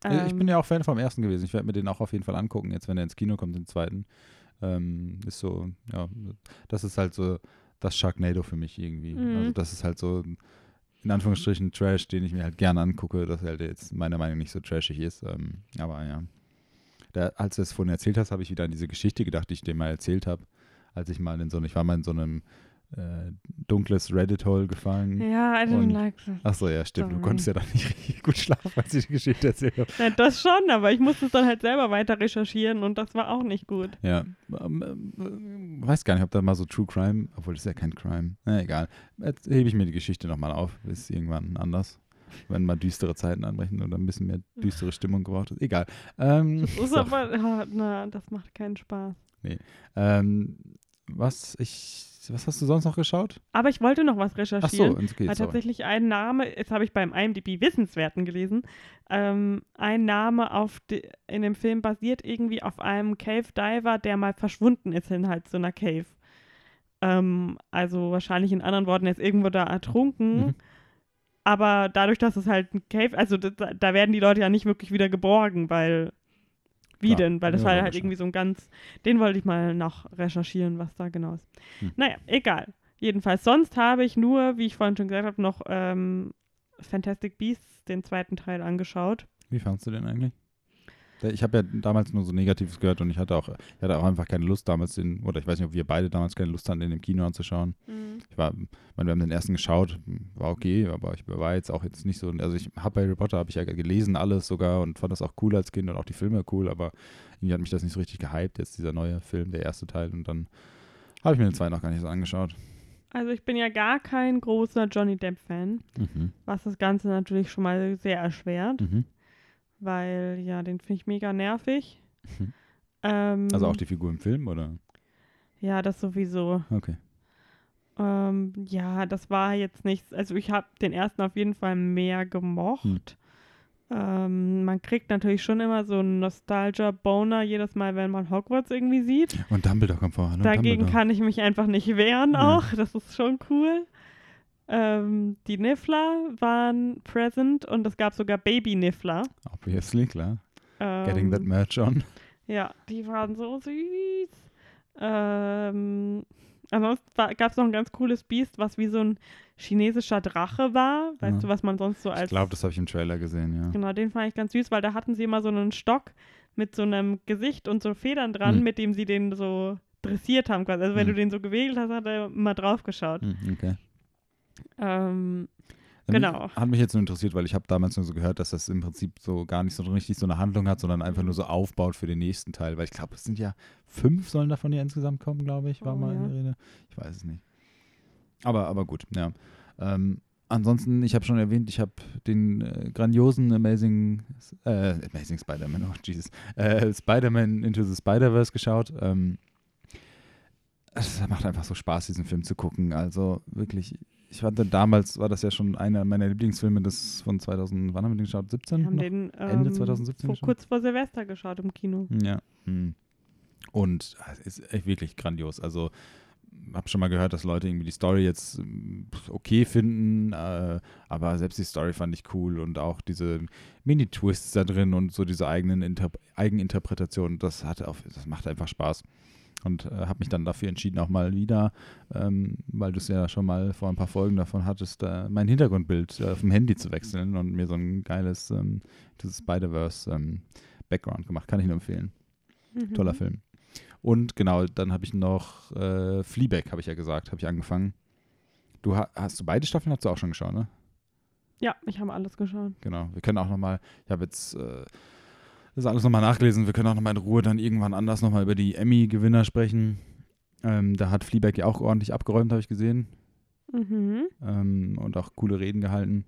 Äh, ich Ähm, bin ja auch Fan vom ersten gewesen. Ich werde mir den auch auf jeden Fall angucken, jetzt wenn er ins Kino kommt, den zweiten. Ähm, ist so, ja, das ist halt so das Sharknado für mich irgendwie. Mhm. Also das ist halt so in Anführungsstrichen Trash, den ich mir halt gerne angucke, dass er halt jetzt meiner Meinung nach nicht so trashig ist. Ähm, aber ja. Da, als du es vorhin erzählt hast, habe ich wieder an diese Geschichte gedacht, die ich dir mal erzählt habe, als ich mal in so, ich war mal in so einem äh, dunkles Reddit-Hole gefallen. ja, I didn't und- like that. Ach so, ja, stimmt. Du Sorry. konntest ja dann nicht (laughs) richtig gut schlafen, als ich die Geschichte erzählt habe. Nein, das schon, aber ich musste es dann halt selber weiter recherchieren und das war auch nicht gut. Ja, ähm, ähm, weiß gar nicht, ob da mal so True Crime, obwohl das ist ja kein Crime. Na egal. Jetzt hebe ich mir die Geschichte nochmal auf. Ist irgendwann anders. Wenn mal düstere Zeiten anbrechen oder ein bisschen mehr düstere Stimmung gebraucht ist. Egal. Ähm, Das (laughs) ist so, aber, na, das macht keinen Spaß. ähm, was ich, was hast du sonst noch geschaut? Aber ich wollte noch was Ach recherchieren. so, okay, sorry. tatsächlich ein Name, jetzt habe ich beim IMDb Wissenswerten gelesen, ähm, ein Name auf de, in dem Film basiert irgendwie auf einem Cave Diver, der mal verschwunden ist in halt so einer Cave. Ähm, also wahrscheinlich in anderen Worten, er ist irgendwo da ertrunken. Mhm. Aber dadurch, dass es halt ein Cave, also da, da werden die Leute ja nicht wirklich wieder geborgen, weil wie Klar. denn? Weil das Ja, war halt irgendwie so ein ganz, den wollte ich mal noch recherchieren, was da genau ist. Hm. Naja, egal. Jedenfalls, sonst habe ich nur, wie ich vorhin schon gesagt habe, noch ähm, Fantastic Beasts, den zweiten Teil angeschaut. Wie fandst du den eigentlich? Ich habe ja damals nur so Negatives gehört und ich hatte auch, ich hatte auch einfach keine Lust damals den, oder ich weiß nicht, ob wir beide damals keine Lust hatten, den im Kino anzuschauen. Ich war, meine, wir haben den ersten geschaut, war okay, aber ich war jetzt auch jetzt nicht so, also ich habe Harry Potter, habe ich ja gelesen alles sogar und fand das auch cool als Kind und auch die Filme cool, aber irgendwie hat mich das nicht so richtig gehypt, jetzt dieser neue Film, der erste Teil und dann habe ich mir den zweiten noch gar nicht so angeschaut. Also ich bin ja gar kein großer Johnny Depp-Fan, Mhm. was das Ganze natürlich schon mal sehr erschwert, Mhm. Weil ja, den finde ich mega nervig. Mhm. Ähm, Also auch die Figur im Film, oder? Ja, das sowieso. Okay. Ähm, ja, das war jetzt nichts. Also ich habe den ersten auf jeden Fall mehr gemocht. Hm. Ähm, man kriegt natürlich schon immer so einen Nostalgia-Boner jedes Mal, wenn man Hogwarts irgendwie sieht. Und Dumbledore kommt voran. Dagegen Dumbledore. kann ich mich einfach nicht wehren Ja. auch. Das ist schon cool. Ähm, die Niffler waren present und es gab sogar Baby-Niffler. Obviously, klar. Ähm, Getting that merch on. Ja, die waren so süß. Ähm, ansonsten gab es noch ein ganz cooles Biest, was wie so ein chinesischer Drache war. Weißt Ja. du, was man sonst so als. Ich glaube, das habe ich im Trailer gesehen, ja. Genau, den fand ich ganz süß, weil da hatten sie immer so einen Stock mit so einem Gesicht und so Federn dran, Hm. mit dem sie den so dressiert haben quasi. Also wenn Hm. du den so gewählt hast, hat er immer drauf geschaut. Hm, okay. Ähm, Ja, Genau. Hat mich jetzt nur interessiert, weil ich habe damals nur so gehört, dass das im Prinzip so gar nicht so richtig so eine Handlung hat, sondern einfach nur so aufbaut für den nächsten Teil. Weil ich glaube, es sind ja fünf sollen davon ja insgesamt kommen, glaube ich, war Oh, mal in ja. der Rede. Ich weiß es nicht. Aber, aber gut, ja. Ähm, ansonsten, ich habe schon erwähnt, ich habe den äh, grandiosen Amazing, äh, Amazing Spider-Man, oh Jesus, äh, Spider-Man Into the Spider-Verse geschaut. Ähm, es macht einfach so Spaß, diesen Film zu gucken. Also wirklich, ich den damals, war das ja schon einer meiner Lieblingsfilme, das von 2000, wann haben wir den geschaut? 17? wir haben noch? den ähm, Ende 2017 vor, kurz vor Silvester geschaut im Kino. Ja. Hm. Und äh, es ist echt wirklich grandios. Also, habe schon mal gehört, dass Leute irgendwie die Story jetzt okay finden, äh, aber selbst die Story fand ich cool und auch diese Mini-Twists da drin und so diese eigenen Inter Eigeninterpretationen, das hat auf, das macht einfach Spaß. Und äh, habe mich dann dafür entschieden, auch mal wieder, ähm, weil du es ja schon mal vor ein paar Folgen davon hattest, äh, mein Hintergrundbild äh, auf dem Handy zu wechseln und mir so ein geiles ähm, dieses Spider-Verse ähm, Background gemacht. Kann ich nur empfehlen. Mhm. Toller Film. Und genau, dann habe ich noch äh, Fleabag, habe ich ja gesagt, habe ich angefangen. Du ha hast du beide Staffeln hast du auch schon geschaut, ne? Ja, ich habe alles geschaut. Genau. Wir können auch noch mal, ich habe jetzt äh, das alles nochmal nachgelesen. Wir können auch nochmal in Ruhe dann irgendwann anders nochmal über die Emmy-Gewinner sprechen. Ähm, da hat Fleabag ja auch ordentlich abgeräumt, habe ich gesehen. Mhm. ähm, und auch coole Reden gehalten.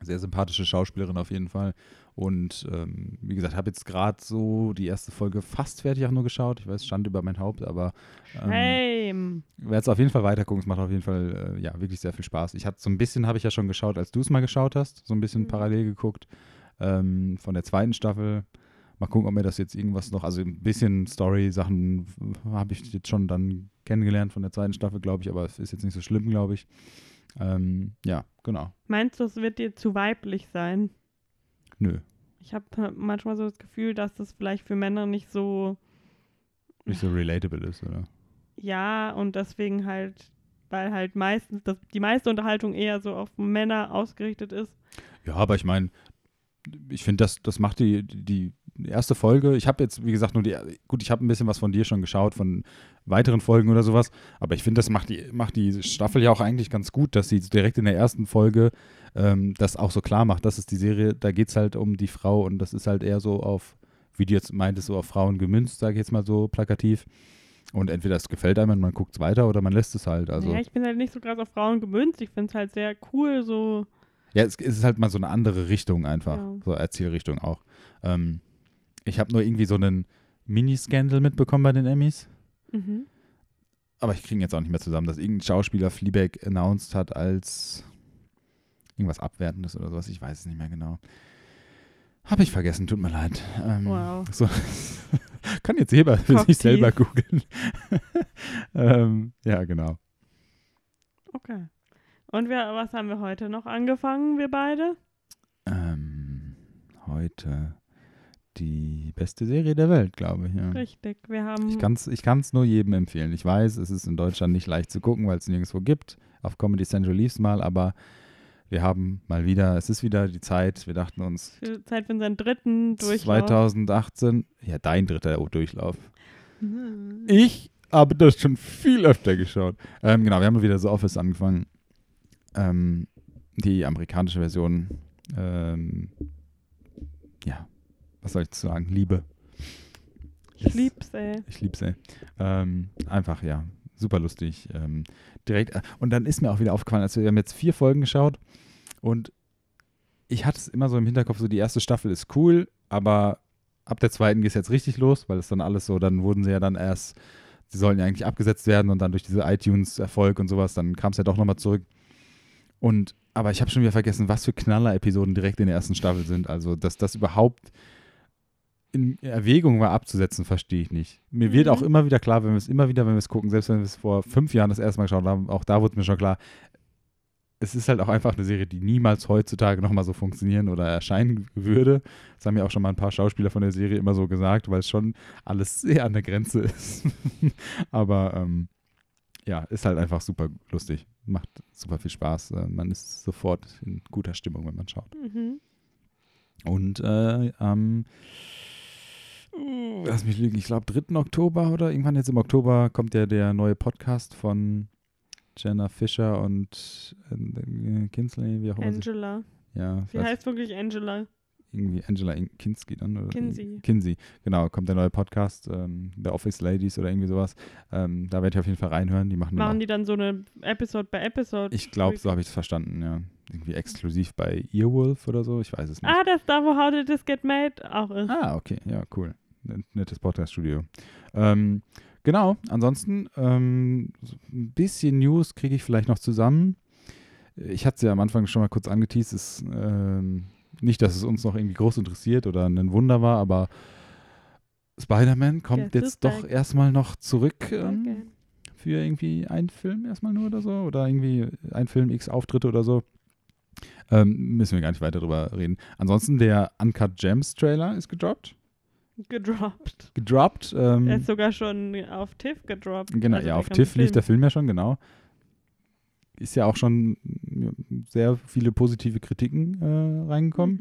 Sehr sympathische Schauspielerin auf jeden Fall. Und ähm, wie gesagt, habe jetzt gerade so die erste Folge fast fertig auch nur geschaut. Ich weiß, stand über mein Haupt, aber ähm, werde jetzt auf jeden Fall weiter gucken. Es macht auf jeden Fall äh, ja wirklich sehr viel Spaß. Ich hatte so ein bisschen, habe ich ja schon geschaut, als du es mal geschaut hast, so ein bisschen Mhm. parallel geguckt ähm, von der zweiten Staffel. Mal gucken, ob mir das jetzt irgendwas noch, also ein bisschen Story-Sachen habe ich jetzt schon dann kennengelernt von der zweiten Staffel, glaube ich, aber es ist jetzt nicht so schlimm, glaube ich. Ähm, ja, genau. Meinst du, es wird dir zu weiblich sein? Nö, Ich habe manchmal so das Gefühl, dass das vielleicht für Männer nicht so, nicht so relatable ist, oder? ja, und deswegen halt, weil halt meistens das, die meiste Unterhaltung eher so auf Männer ausgerichtet ist. Ja, aber ich meine, ich finde, das, das macht die, die erste Folge. Ich habe jetzt, wie gesagt, nur die, gut, ich habe ein bisschen was von dir schon geschaut, von weiteren Folgen oder sowas, aber ich finde, das macht die, macht die Staffel ja auch eigentlich ganz gut, dass sie direkt in der ersten Folge ähm, das auch so klar macht. Das ist die Serie, da geht es halt um die Frau und das ist halt eher so auf, wie du jetzt meintest, so auf Frauen gemünzt, sage ich jetzt mal so plakativ. Und entweder es gefällt einem und man guckt es weiter oder man lässt es halt. Also. ja, ich bin halt nicht so krass auf Frauen gemünzt. Ich finde es halt sehr cool, so. Ja, es, ist halt mal so eine andere Richtung einfach, Ja. so Erzählrichtung auch. Ähm, ich habe nur irgendwie so einen Mini-Scandal mitbekommen bei den Emmys, Mhm. aber ich kriege jetzt auch nicht mehr zusammen, dass irgendein Schauspieler Fleabag announced hat als irgendwas Abwertendes oder sowas, ich weiß es nicht mehr genau. Habe ich vergessen, tut mir leid. Ähm, Wow. So, (laughs) kann jetzt jeder für sich selber googeln. (laughs) ähm, ja, genau. Okay. Und wir, was haben wir heute noch angefangen, wir beide? Ähm, heute die beste Serie der Welt, glaube ich. Ja. Richtig, wir haben. Ich kann es ich kann's nur jedem empfehlen. Ich weiß, es ist in Deutschland nicht leicht zu gucken, weil es nirgendwo gibt. Auf Comedy Central lief mal, aber wir haben mal wieder, es ist wieder die Zeit, wir dachten uns. Zeit für unseren dritten Durchlauf. 2018, ja, dein dritter Durchlauf. Mhm. Ich habe das schon viel öfter geschaut. Ähm, genau, wir haben wieder so Office angefangen. Ähm, die amerikanische Version. Ähm, ja, was soll ich zu sagen? Liebe. Ich lieb's, ey. Ich lieb's, ey. Ähm, einfach, ja, super lustig. Ähm, direkt, äh, und dann ist mir auch wieder aufgefallen, als wir, haben jetzt vier Folgen geschaut und ich hatte es immer so im Hinterkopf, so die erste Staffel ist cool, aber ab der zweiten geht es jetzt richtig los, weil es dann alles so, dann wurden sie ja dann erst, sie sollten ja eigentlich abgesetzt werden und dann durch diese iTunes-Erfolg und sowas, dann kam es ja doch nochmal zurück. Und, aber ich habe schon wieder vergessen, was für Knaller-Episoden direkt in der ersten Staffel sind. Also, dass das überhaupt in Erwägung war abzusetzen, verstehe ich nicht. Mir wird Mhm. auch immer wieder klar, wenn wir es immer wieder, wenn wir es gucken, selbst wenn wir es vor fünf Jahren das erste Mal geschaut haben, auch da wurde mir schon klar, es ist halt auch einfach eine Serie, die niemals heutzutage nochmal so funktionieren oder erscheinen würde. Das haben ja auch schon mal ein paar Schauspieler von der Serie immer so gesagt, weil es schon alles sehr an der Grenze (laughs) ist. Aber ähm, ja, ist halt einfach super lustig. Macht super viel Spaß. Äh, Man ist sofort in guter Stimmung, wenn man schaut. Mhm. Und äh, am, lass mich lügen, ich glaube 3. Oktober oder irgendwann jetzt im Oktober kommt ja der neue Podcast von Jenna Fischer und äh, Kinsley, wie auch immer. sie- Angela. Ja, Sie weiß- heißt wirklich Angela. Irgendwie Angela In- Kinski dann. Oder Kinsey. Kinsey, genau, kommt der neue Podcast, ähm, The Office Ladies oder irgendwie sowas. Ähm, da werde ich auf jeden Fall reinhören. Die machen, Machen die dann so eine Episode bei Episode? ich glaube, so habe ich es verstanden, ja. Irgendwie exklusiv bei Earwolf oder so, ich weiß es nicht. Ah, das ist da, wo How Did This Get Made auch ist. Ah, okay, ja, cool. N- Nettes Podcast-Studio. Ähm, genau, ansonsten ähm, so ein bisschen News kriege ich vielleicht noch zusammen. Ich hatte es ja am Anfang schon mal kurz angeteased. Es, ähm, nicht, dass es uns noch irgendwie groß interessiert oder ein Wunder war, aber Spider-Man kommt Guess jetzt doch erstmal noch zurück ähm, Okay. für irgendwie einen Film erstmal nur oder so oder irgendwie ein Film X Auftritte oder so. Ähm, müssen wir gar nicht weiter drüber reden. Ansonsten der Uncut Gems Trailer ist gedroppt Gedroppt. gedroppt. Ähm, Er ist sogar schon auf TIFF gedroppt. genau, Also ja, auf TIFF Film. der Film ja schon, genau. Ist ja auch schon sehr viele positive Kritiken äh, reingekommen.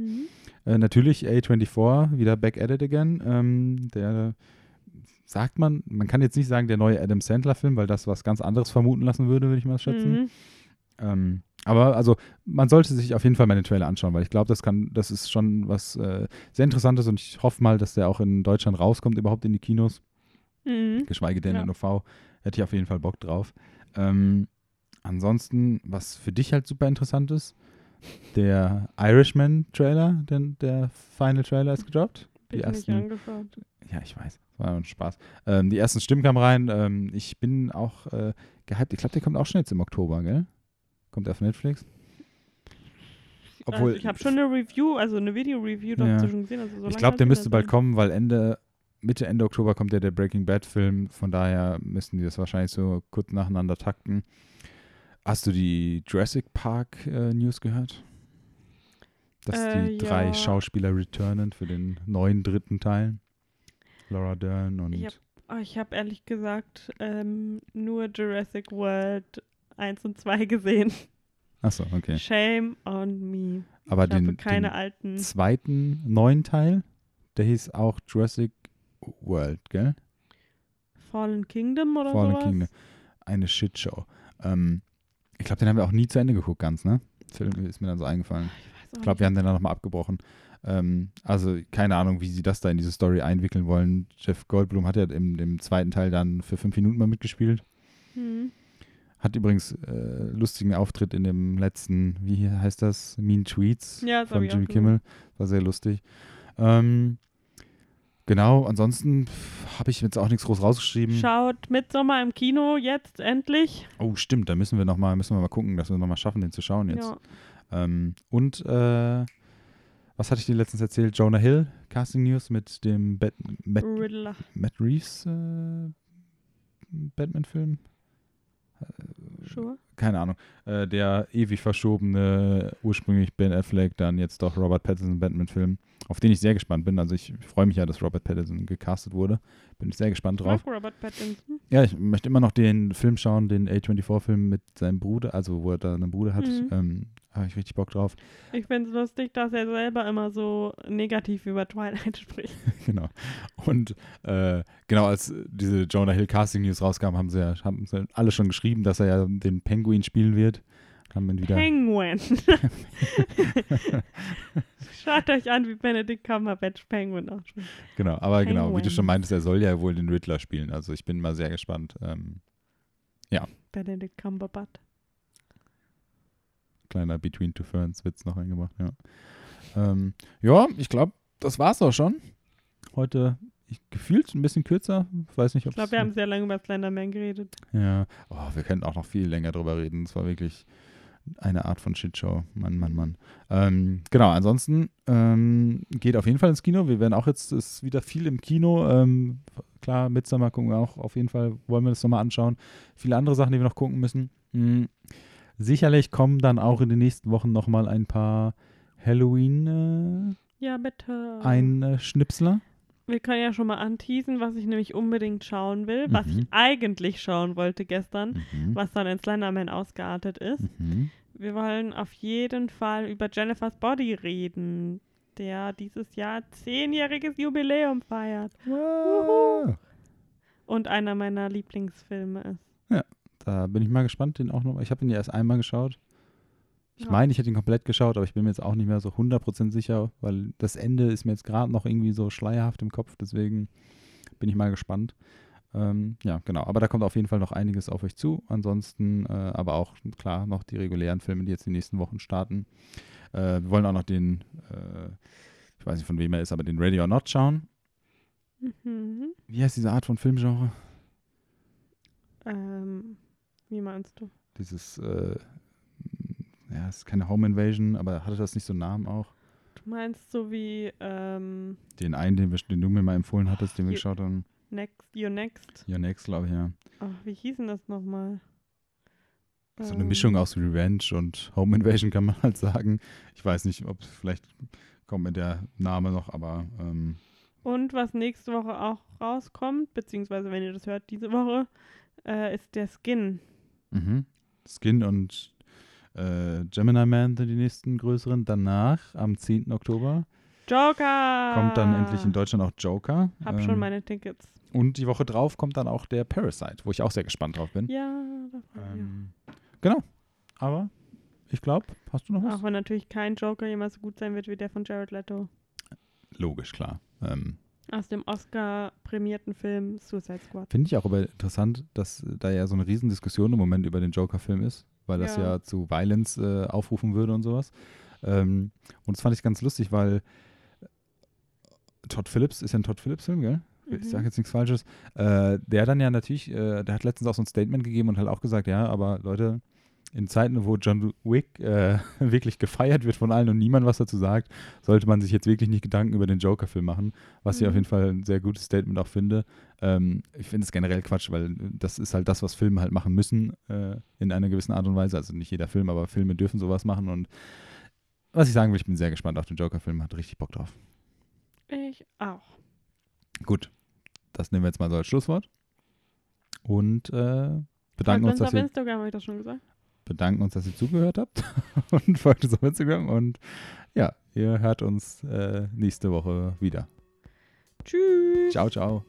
Mhm. Äh, natürlich A24, wieder back at it again. Ähm, der sagt man, man kann jetzt nicht sagen, der neue Adam Sandler-Film, weil das was ganz anderes vermuten lassen würde, würde ich mal schätzen. Mhm. Ähm, aber also man sollte sich auf jeden Fall mal den Trailer anschauen, weil ich glaube, das kann, das ist schon was äh, sehr Interessantes und ich hoffe mal, dass der auch in Deutschland rauskommt, überhaupt in die Kinos. Mhm. geschweige denn Ja. in OV, hätte ich auf jeden Fall Bock drauf. Ähm, ansonsten, was für dich halt super interessant ist, der Irishman-Trailer, denn der Final Trailer ist gedroppt. Die ich nicht ersten, angeschaut. ja, ich weiß, das war ein Spaß. Ähm, die ersten Stimmen kamen rein. Ähm, ich bin auch äh, gehypt. Ich glaube, der kommt auch schon jetzt im Oktober, gell? Kommt der auf Netflix? Obwohl, also ich habe schon eine Review, also eine Video-Review Ja. dazu schon gesehen. Also so ich glaube, der müsste bald kommen, weil Ende, Mitte, Ende Oktober kommt ja der Breaking Bad-Film. Von daher müssten die das wahrscheinlich so kurz nacheinander takten. Hast du die Jurassic Park äh, News gehört? Dass Äh, die drei ja. Schauspieler returnen für den neuen dritten Teil. Laura Dern und Ich hab- Oh, habe ehrlich gesagt ähm, nur Jurassic World 1 und 2 gesehen. Achso, okay. Shame on me. Aber ich habe den, keine den alten. zweiten neuen Teil, der hieß auch Jurassic World, gell? Fallen Kingdom oder Fallen sowas? Kingdom. Eine Shitshow. Ähm, ich glaube, den haben wir auch nie zu Ende geguckt, ganz, ne? Film ist mir dann so eingefallen. Ich Ich glaube, wir haben den dann nochmal abgebrochen. Ähm, also keine Ahnung, wie sie das da in diese Story einwickeln wollen. Jeff Goldblum hat ja im, im zweiten Teil dann für fünf Minuten mal mitgespielt. Hm. Hat übrigens äh, lustigen Auftritt in dem letzten, wie heißt das? Mean Tweets Ja, das von Jimmy. Kimmel. War sehr lustig. Ähm, genau, ansonsten habe ich jetzt auch nichts groß rausgeschrieben. Schaut Midsommar im Kino jetzt endlich. oh, stimmt, da müssen wir noch mal, müssen wir mal gucken, dass wir noch mal schaffen, den zu schauen jetzt. Ja. Ähm, und äh, was hatte ich dir letztens erzählt? Jonah Hill, Casting News mit dem Bat Matt, Riddler. Matt Reeves äh, Batman-Film. Sure. keine Ahnung, äh, der ewig verschobene, ursprünglich Ben Affleck, dann jetzt doch Robert Pattinson Batman-Film, auf den ich sehr gespannt bin. Also ich freue mich ja, dass Robert Pattinson gecastet wurde. Bin ich sehr gespannt Ich drauf. mag Robert Pattinson. Ja, ich möchte immer noch den Film schauen, den A24-Film mit seinem Bruder, also wo er da einen Bruder hat. Mhm. Ähm, habe ich richtig Bock drauf. Ich finde es lustig, dass er selber immer so negativ über Twilight (laughs) spricht. (laughs) genau. Und äh, genau, als diese Jonah Hill Casting News rauskam, haben sie ja haben sie alle schon geschrieben, dass er ja den Penguin spielen wird. Haben ihn wieder. Penguin. (laughs) Schaut euch an, wie Benedict Cumberbatch Penguin ausspricht. Genau, aber genau, wie du Penguin. schon meintest, er soll ja wohl den Riddler spielen. Also ich bin mal sehr gespannt. Ähm, Benedict Cumberbatch. Kleiner Between Two Ferns Witz noch eingebracht, ja. Ähm, ja, ich glaube, das war's auch schon. Heute ich, gefühlt ein bisschen kürzer. Weiß nicht, ob Ich glaube, wir haben sehr lange über Slenderman geredet. Ja, oh, wir könnten auch noch viel länger drüber reden. Es war wirklich eine Art von Shitshow. Mann, Mann, Mann. Ähm, genau, ansonsten ähm, geht auf jeden Fall ins Kino. Wir werden auch jetzt, ist wieder viel im Kino. Ähm, klar, Midsommar gucken wir auch. Auf jeden Fall wollen wir das nochmal anschauen. Viele andere Sachen, die wir noch gucken müssen. Hm. Sicherlich kommen dann auch in den nächsten Wochen nochmal ein paar Halloween Ja, bitte. äh, Einschnipsler. Wir können ja schon mal anteasen, was ich nämlich unbedingt schauen will, was Mhm. ich eigentlich schauen wollte gestern, Mhm. was dann in Slenderman ausgeartet ist. Mhm. Wir wollen auf jeden Fall über Jennifer's Body reden, der dieses Jahr zehnjähriges Jubiläum feiert Wow. und einer meiner Lieblingsfilme ist. Da bin ich mal gespannt, den auch noch. Ich habe ihn ja erst einmal geschaut. Ich Ja. meine, ich hätte ihn komplett geschaut, aber ich bin mir jetzt auch nicht mehr so 100% sicher, weil das Ende ist mir jetzt gerade noch irgendwie so schleierhaft im Kopf. Deswegen bin ich mal gespannt. Ähm, ja, genau. Aber da kommt auf jeden Fall noch einiges auf euch zu. Ansonsten äh, aber auch, klar, noch die regulären Filme, die jetzt die nächsten Wochen starten. Äh, wir wollen auch noch den, äh, ich weiß nicht von wem er ist, aber den Ready or Not schauen. Mhm. Wie heißt diese Art von Filmgenre? Ähm, wie meinst du? Dieses, äh, ja, es ist keine Home Invasion, aber hatte das nicht so einen Namen auch? Du meinst so wie ähm, Den einen, den, wir, den du mir mal empfohlen hattest, den wir geschaut haben. Next, Your Next? Ja, Next, glaube ich, ja. Ach, wie hieß denn das nochmal? So eine Ähm, Mischung aus Revenge und Home Invasion kann man (laughs) halt sagen. Ich weiß nicht, ob vielleicht kommt mir der Name noch, aber ähm, Und was nächste Woche auch rauskommt, beziehungsweise wenn ihr das hört, diese Woche, äh, ist der Skin. Mhm. Skin und äh, Gemini Man sind die nächsten größeren. Danach, am 10. Oktober, Joker! kommt dann endlich in Deutschland auch Joker. Hab Ähm, schon meine Tickets. Und die Woche drauf kommt dann auch der Parasite, wo ich auch sehr gespannt drauf bin. Ja, da freue ich mich. Ähm, genau. Aber ich glaube, hast du noch was? Auch wenn natürlich kein Joker jemals so gut sein wird wie der von Jared Leto. Logisch, klar. Ähm, Aus dem Oscar-prämierten Film Suicide Squad. Finde ich auch aber interessant, dass da ja so eine Riesendiskussion im Moment über den Joker-Film ist, weil das ja, Ja. zu Violence äh, aufrufen würde und sowas. Ähm, und das fand ich ganz lustig, weil Todd Phillips ist ja ein Todd Phillips-Film, gell? Ich Mhm. sage jetzt nichts Falsches. Äh, der dann ja natürlich, äh, der hat letztens auch so ein Statement gegeben und halt auch gesagt, ja, aber Leute, in Zeiten, wo John Wick äh, (laughs) wirklich gefeiert wird von allen und niemand was dazu sagt, sollte man sich jetzt wirklich nicht Gedanken über den Joker-Film machen, was ich Mhm. auf jeden Fall ein sehr gutes Statement auch finde. Ähm, ich finde es generell Quatsch, weil das ist halt das, was Filme halt machen müssen, äh, in einer gewissen Art und Weise. Also nicht jeder Film, aber Filme dürfen sowas machen und was ich sagen will, ich bin sehr gespannt auf den Joker-Film, hat richtig Bock drauf. Ich auch. Gut, das nehmen wir jetzt mal so als Schlusswort und äh, bedanken uns, uns dass auf ihr Instagram, habe ich das schon gesagt? Bedanken uns, dass ihr zugehört habt (laughs) und folgt uns auf Instagram und ja, ihr hört uns äh, nächste Woche wieder. Tschüss. Ciao, ciao.